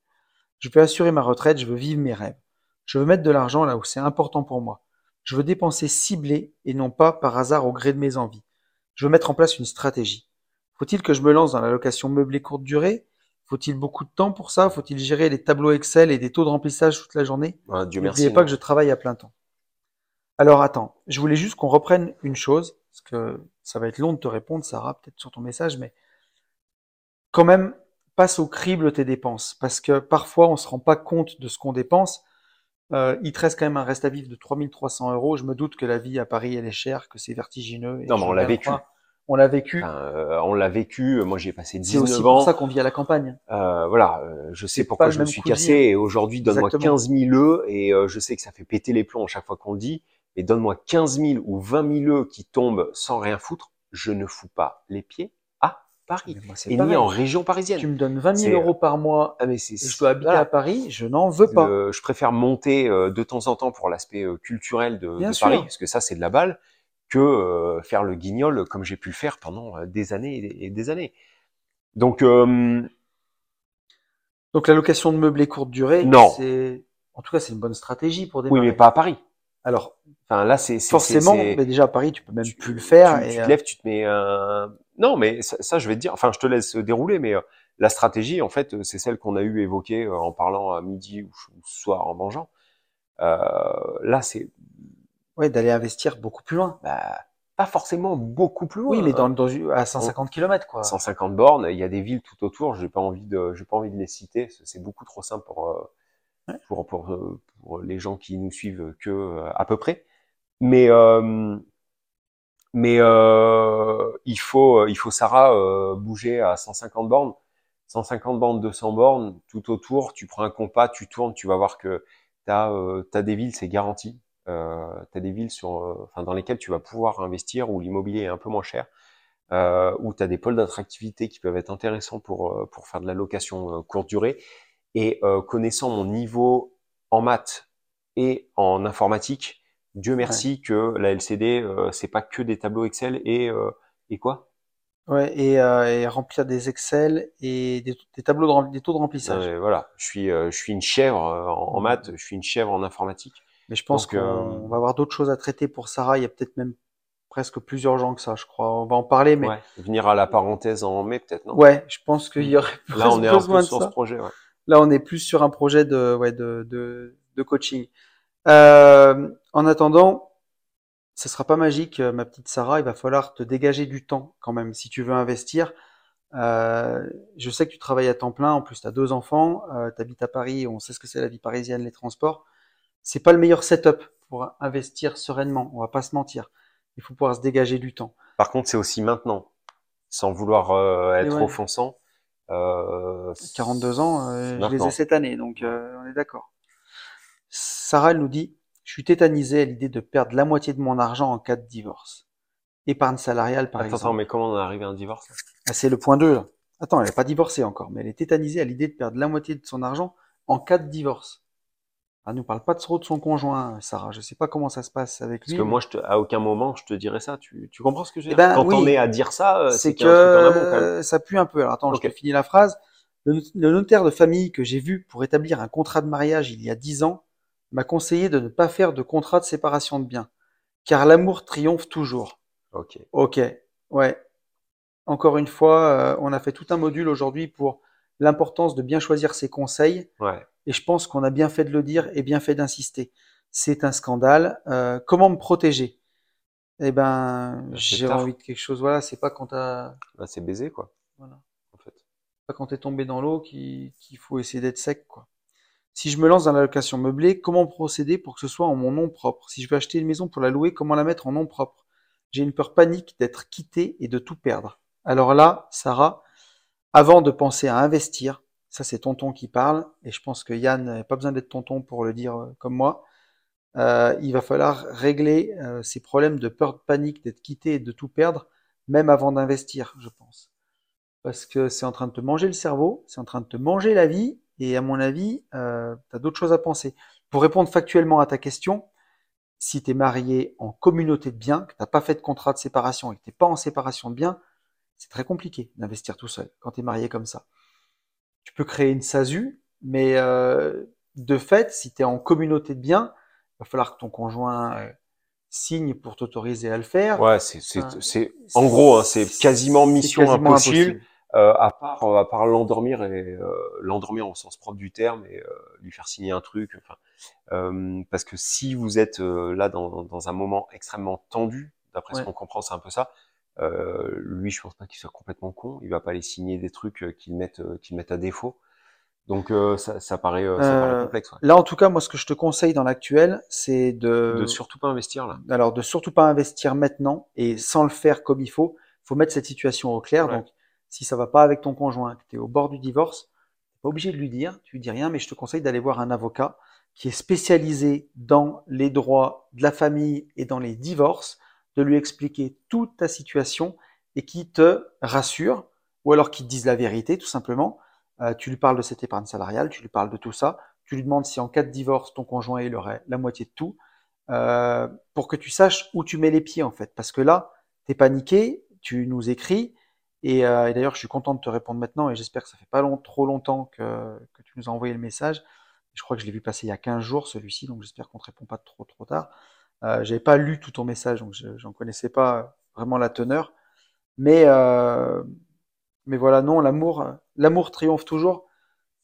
C: Je veux assurer ma retraite, je veux vivre mes rêves. Je veux mettre de l'argent là où c'est important pour moi. Je veux dépenser ciblé et non pas par hasard au gré de mes envies. Je veux mettre en place une stratégie. Faut-il que je me lance dans la location meublée courte durée? Faut-il beaucoup de temps pour ça? Faut-il gérer les tableaux Excel et des taux de remplissage toute la journée?
A: N'oubliez
C: pas que je travaille à plein temps. Alors attends, je voulais juste qu'on reprenne une chose, parce que ça va être long de te répondre, Sarah, peut-être sur ton message, mais quand même, passe au crible tes dépenses, parce que parfois on se rend pas compte de ce qu'on dépense. Euh, il te reste quand même un reste à vivre de 3300 euros. Je me doute que la vie à Paris, elle est chère, que c'est vertigineux.
A: non, mais on l'a vécu.
C: On l'a vécu.
A: Euh, on l'a vécu. Moi, j'ai passé 19 ans.
C: C'est aussi pour ça qu'on vit à la campagne.
A: Euh, voilà. Je sais pourquoi je me suis cassé. Et aujourd'hui, donne-moi 15 000 œufs. Et je sais que ça fait péter les plombs à chaque fois qu'on le dit et donne-moi 15 000 ou 20 000 œufs qui tombent sans rien foutre, je ne fous pas les pieds à Paris. et ni en région parisienne.
C: Tu me donnes 20 000 euros par mois ah, mais et je dois habiter à Paris, je n'en veux pas.
A: je préfère monter euh, de temps en temps pour l'aspect euh, culturel de, de Paris, parce que ça c'est de la balle, que euh, faire le guignol comme j'ai pu le faire pendant des années et des années. Donc,
C: donc la location de meublés courte durée,
A: non.
C: c'est en tout cas c'est une bonne stratégie pour démarrer.
A: Oui, mais pas à Paris.
C: Alors, enfin là, c'est forcément. Mais déjà à Paris, tu peux même plus le faire.
A: Tu, et tu te lèves, tu te mets un. Non, mais ça, je vais te dire. Enfin, je te laisse dérouler, mais euh, la stratégie, en fait, c'est celle qu'on a eu évoquée euh, en parlant à midi ou, soir en mangeant. Euh, là, c'est.
C: Ouais, d'aller investir beaucoup plus loin.
A: Bah, pas forcément beaucoup plus loin.
C: Oui, mais dans, dans à 150 km, quoi.
A: 150 bornes, il y a des villes tout autour. J'ai pas envie de, j'ai pas envie de les citer. C'est beaucoup trop simple pour euh, pour, les gens qui nous suivent que euh, à peu près. Mais euh, mais il faut il faut Sarah bouger à 150 bornes, 150 bornes, 200 bornes tout autour. Tu prends un compas, tu tournes, tu vas voir que t'as as des villes, c'est garanti. Euh, t'as des villes sur, enfin dans lesquelles tu vas pouvoir investir où l'immobilier est un peu moins cher, où tu as des pôles d'attractivité qui peuvent être intéressants pour pour faire de la location courte durée et euh, connaissant mon niveau en maths et en informatique, Dieu merci que la LCD, euh, c'est pas que des tableaux Excel et, euh, et quoi?
C: Ouais, et, euh, et, remplir des Excel et des, des tableaux de des taux de remplissage.
A: voilà, je suis je suis une chèvre en, maths, je suis une chèvre en informatique.
C: Mais je pense qu'on va avoir d'autres choses à traiter pour Sarah. Il y a peut-être même presque plus urgent que ça, je crois. On va en parler, mais
A: ouais, venir à la parenthèse en mai peut-être, non?
C: Ouais, je pense qu'il y aurait
A: là on est un peu sur ce projet. Ouais.
C: Là, on est plus sur un projet de, ouais, de, de, de coaching. Euh, en attendant, ce sera pas magique, euh, ma petite Sarah. Il va falloir te dégager du temps quand même si tu veux investir. Euh, je sais que tu travailles à temps plein. En plus, tu as deux enfants. Euh, tu habites à Paris. On sait ce que c'est la vie parisienne, les transports. C'est pas le meilleur setup pour investir sereinement. On va pas se mentir. Il faut pouvoir se dégager du temps.
A: Par contre, c'est aussi maintenant, sans vouloir euh, être
C: ouais.
A: offensant. Euh,
C: 42 ans, euh, je les ai cette année, donc euh, on est d'accord. Sarah elle nous dit, je suis tétanisée à l'idée de perdre la moitié de mon argent en cas de divorce. Épargne salariale, par
A: Attends,
C: exemple.
A: attends, mais comment on est arrivé à un divorce
C: Ah, c'est le point 2, là. Attends, elle n'est pas divorcée encore, mais elle est tétanisée à l'idée de perdre la moitié de son argent en cas de divorce. Elle nous parle pas de trop de son conjoint, Sarah. Je sais pas comment ça se passe avec
A: Parce
C: lui.
A: que
C: mais
A: moi, je te, à aucun moment, je te dirais ça. Tu, tu comprends ce que je veux
C: Eh
A: dire?
C: Ben,
A: Quand
C: oui.
A: on est à dire ça, euh,
C: c'est que
A: un truc en amont quand même.
C: ça pue un peu. Alors attends, je te finis la phrase. Le notaire de famille que j'ai vu pour établir un contrat de mariage il y a dix ans m'a conseillé de ne pas faire de contrat de séparation de biens, car l'amour triomphe toujours.
A: Ok.
C: Ok, ouais. Encore une fois, euh, on a fait tout un module aujourd'hui pour l'importance de bien choisir ses conseils,
A: Ouais.
C: Et je pense qu'on a bien fait de le dire et bien fait d'insister. C'est un scandale. Euh, comment me protéger? Eh ben,
A: c'est
C: j'ai envie de quelque chose. Voilà, c'est pas quand t'as
A: Là, c'est baisé, quoi.
C: voilà.
A: En fait.
C: pas quand t'es tombé dans l'eau qu'il qu'il faut essayer d'être sec, quoi. Si je me lance dans la location meublée, comment procéder pour que ce soit en mon nom propre? Si je veux acheter une maison pour la louer, comment la mettre en nom propre? J'ai une peur panique d'être quitté et de tout perdre. Alors là, Sarah, avant de penser à investir, ça c'est tonton qui parle, et je pense que Yann n'a pas besoin d'être tonton pour le dire euh, comme moi, euh, il va falloir régler euh, ces problèmes de peur de panique, d'être quitté et de tout perdre, même avant d'investir, je pense parce que c'est en train de te manger le cerveau, c'est en train de te manger la vie, et à mon avis, tu as d'autres choses à penser. Pour répondre factuellement à ta question, si tu es marié en communauté de biens, que tu n'as pas fait de contrat de séparation et que tu n'es pas en séparation de biens, c'est très compliqué d'investir tout seul quand tu es marié comme ça. Tu peux créer une SASU, mais euh, de fait, si tu es en communauté de biens, il va falloir que ton conjoint euh, signe pour t'autoriser à le faire.
A: Ouais, c'est, c'est, en gros, hein, c'est quasiment mission
C: quasiment
A: impossible, euh, à part, euh, à part l'endormir et euh, l'endormir au sens propre du terme et euh, lui faire signer un truc. Enfin, euh, parce que si vous êtes euh, là dans, dans un moment extrêmement tendu, d'après ce qu'on comprend, c'est un peu ça. Euh, lui, je pense pas qu'il soit complètement con. Il va pas aller signer des trucs euh, euh, qui le mettent à défaut. Donc euh, ça, ça paraît, euh, ça paraît complexe. Ouais.
C: Là, en tout cas, moi, ce que je te conseille dans l'actuel, c'est de,
A: De surtout pas investir là.
C: alors, de surtout pas investir maintenant et sans le faire comme il faut. Il faut mettre cette situation au clair.
A: Ouais.
C: Donc, si ça va pas avec ton conjoint, que tu es au bord du divorce, pas obligé de lui dire, tu lui dis rien, mais je te conseille d'aller voir un avocat qui est spécialisé dans les droits de la famille et dans les divorces, de lui expliquer toute ta situation et qui te rassure, ou alors qui te dise la vérité, tout simplement. Euh, tu lui parles de cette épargne salariale, tu lui parles de tout ça, tu lui demandes si en cas de divorce, ton conjoint il aurait la moitié de tout, euh, pour que tu saches où tu mets les pieds en fait. Parce que là, t'es paniqué, tu nous écris, et, euh, et d'ailleurs je suis content de te répondre maintenant, et j'espère que ça fait pas trop longtemps que, que tu nous as envoyé le message. Je crois que je l'ai vu passer il y a 15 jours celui-ci, donc j'espère qu'on te répond pas trop trop tard. Euh, J'avais pas lu tout ton message, donc je j'en connaissais pas vraiment la teneur. Mais, euh, mais voilà, non, l'amour, l'amour triomphe toujours.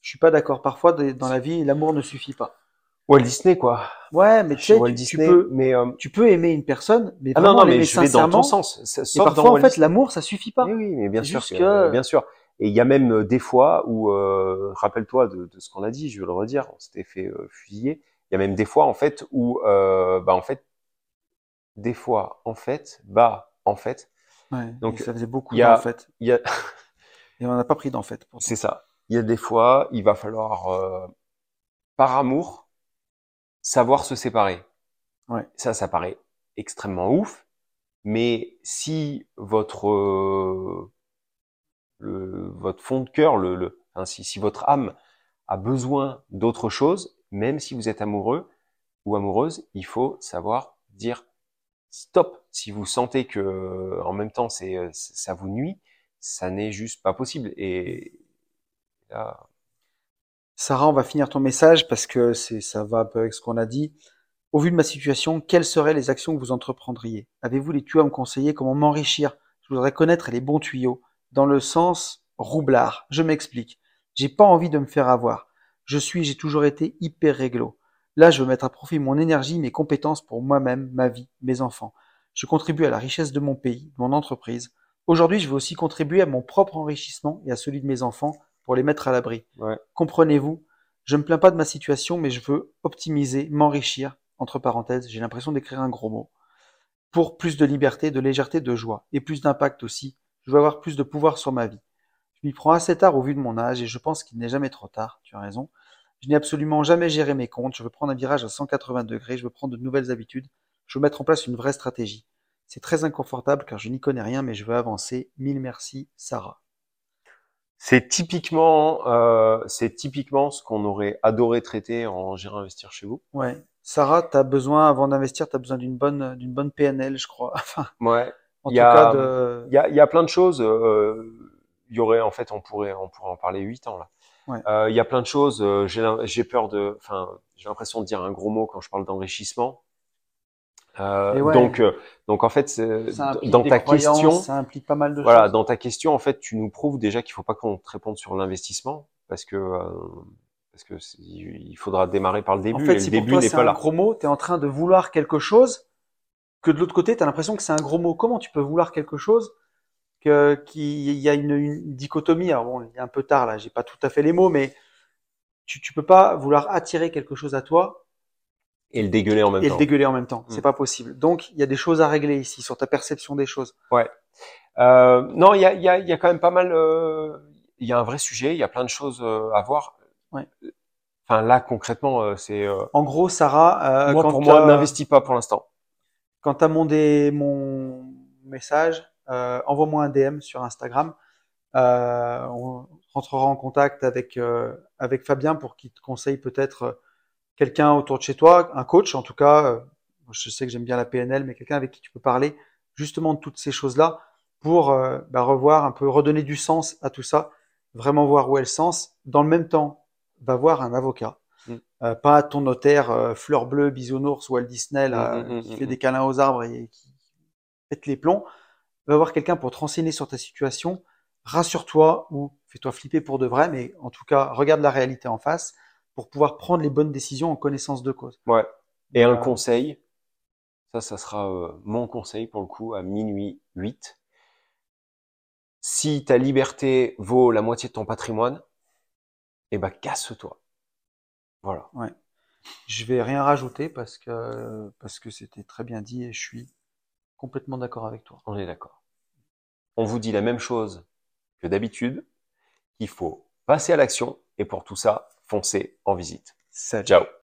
C: Je suis pas d'accord. Parfois, dans la vie, l'amour ne suffit pas.
A: Walt Disney quoi.
C: Ouais, mais tu sais,
A: Walt
C: tu, peux,
A: mais euh,
C: tu peux aimer une personne, mais
A: ah non non mais je vais dans ton sens. Ça-
C: Et parfois, en fait, l'amour, ça suffit pas.
A: Oui, oui, mais bien sûr, que- bien sûr. Et il y a même des fois où, euh, rappelle-toi de, de ce qu'on a dit, je vais le redire, on s'était fait euh, fusiller. Il y a même des fois en fait où, euh, bah en fait, des fois en fait, bah en fait,
C: Ouais,
A: Donc,
C: ça faisait beaucoup
A: y a-
C: d'en fait.
A: y a,
C: Et on n'a pas pris d'en fait.
A: c'est ça. Il y a des fois, il va falloir, euh, par amour, savoir se séparer.
C: Ouais.
A: Ça, ça paraît extrêmement ouf, mais si votre euh, le, votre fond de cœur, le, si, si votre âme a besoin d'autre chose, même si vous êtes amoureux ou amoureuse, il faut savoir dire stop. Si vous sentez que en même temps ça vous nuit, ça n'est juste pas possible. Et là,
C: Sarah, on va finir ton message parce que ça va un peu avec ce qu'on a dit. Au vu de ma situation, quelles seraient les actions que vous entreprendriez? Avez-vous les tuyaux à me conseiller? Comment m'enrichir? Je voudrais connaître les bons tuyaux, dans le sens roublard. Je m'explique. J'ai pas envie de me faire avoir. Je suis, j'ai toujours été hyper réglo. Là, je veux mettre à profit mon énergie, mes compétences pour moi-même, ma vie, mes enfants. Je contribue à la richesse de mon pays, de mon entreprise. Aujourd'hui, je veux aussi contribuer à mon propre enrichissement et à celui de mes enfants pour les mettre à l'abri.
A: Ouais.
C: Comprenez-vous? Je ne me plains pas de ma situation, mais je veux optimiser, m'enrichir. Entre parenthèses, j'ai l'impression d'écrire un gros mot. Pour plus de liberté, de légèreté, de joie et plus d'impact aussi. Je veux avoir plus de pouvoir sur ma vie. Je m'y prends assez tard au vu de mon âge et je pense qu'il n'est jamais trop tard. Tu as raison. Je n'ai absolument jamais géré mes comptes. Je veux prendre un virage à 180 degrés. Je veux prendre de nouvelles habitudes. Je veux mettre en place une vraie stratégie. C'est très inconfortable car je n'y connais rien, mais je veux avancer. Mille merci, Sarah.
A: C'est typiquement, euh, c'est typiquement ce qu'on aurait adoré traiter en Gérant Investir chez vous.
C: Ouais. Sarah, tu as besoin, avant d'investir, tu as besoin d'une bonne, d'une bonne PNL, je crois. (laughs) Enfin,
A: Ouais.
C: en
A: Il
C: tout
A: y a-
C: cas, de...
A: Il y a, y a plein de choses. euh, il y aurait, en fait, on pourrait, on pourrait en parler huit ans là.
C: Ouais.
A: Euh, il y a plein de choses. euh, j'ai, peur de, enfin, j'ai l'impression de dire un gros mot quand je parle d'enrichissement. Euh,
C: ouais.
A: Donc, donc en fait, dans ta question,
C: ça implique pas mal de
A: voilà,
C: choses.
A: dans ta question, en fait, tu nous prouves déjà qu'il faut pas qu'on te réponde sur l'investissement parce que euh, parce que il faudra démarrer par le début
C: En fait,
A: le
C: si pour
A: début n'est pas
C: un
A: là.
C: gros mot, tu es en train de vouloir quelque chose que de l'autre côté, tu as l'impression que c'est un gros mot. Comment tu peux vouloir quelque chose qu'il y a une, une dichotomie Alors bon, il est un peu tard là, j'ai pas tout à fait les mots, mais tu, tu peux pas vouloir attirer quelque chose à toi
A: Et le dégueuler en même
C: et
A: temps.
C: le dégueuler en même temps. C'est
A: Mm.
C: pas possible. Donc, il y a des choses à régler ici sur ta perception des choses.
A: Euh, non, il y a, il y, a, il y a quand même pas mal. euh, Il y a un vrai sujet. Il y a plein de choses euh, à voir.
C: Ouais.
A: Enfin là, concrètement, euh, c'est euh,
C: En gros, Sarah, euh,
A: moi
C: quand
A: pour moi, n'investis pas pour l'instant.
C: quand tu as mon, dé- mon message, euh, envoie-moi un DM sur Instagram. Euh, on rentrera en contact avec, euh, avec Fabien pour qu'il te conseille peut-être quelqu'un autour de chez toi, un coach en tout cas. je sais que j'aime bien la PNL, mais quelqu'un avec qui tu peux parler justement de toutes ces choses-là pour bah, revoir un peu, redonner du sens à tout ça, vraiment voir où est le sens. Dans le même temps, va voir un avocat.
A: Mm.
C: Euh, pas ton notaire euh, fleur bleue, bisounours, Walt Disney, là,
A: Mm, mm,
C: qui fait des câlins aux arbres et qui pète les plombs. Va voir quelqu'un pour te renseigner sur ta situation. Rassure-toi ou fais-toi flipper pour de vrai, mais en tout cas, regarde la réalité en face pour pouvoir prendre les bonnes décisions en connaissance de cause.
A: Ouais. Et un
C: Euh,
A: conseil, ça, ça sera euh, mon conseil pour le coup à minuit 8. Si ta liberté vaut la moitié de ton patrimoine, eh ben casse-toi. Voilà.
C: Je vais rien rajouter parce que parce que c'était très bien dit et je suis complètement d'accord avec toi.
A: On est d'accord. On vous dit la même chose que d'habitude, qu'il faut passer à l'action et pour tout ça, foncez en visite.
C: Salut.
A: Ciao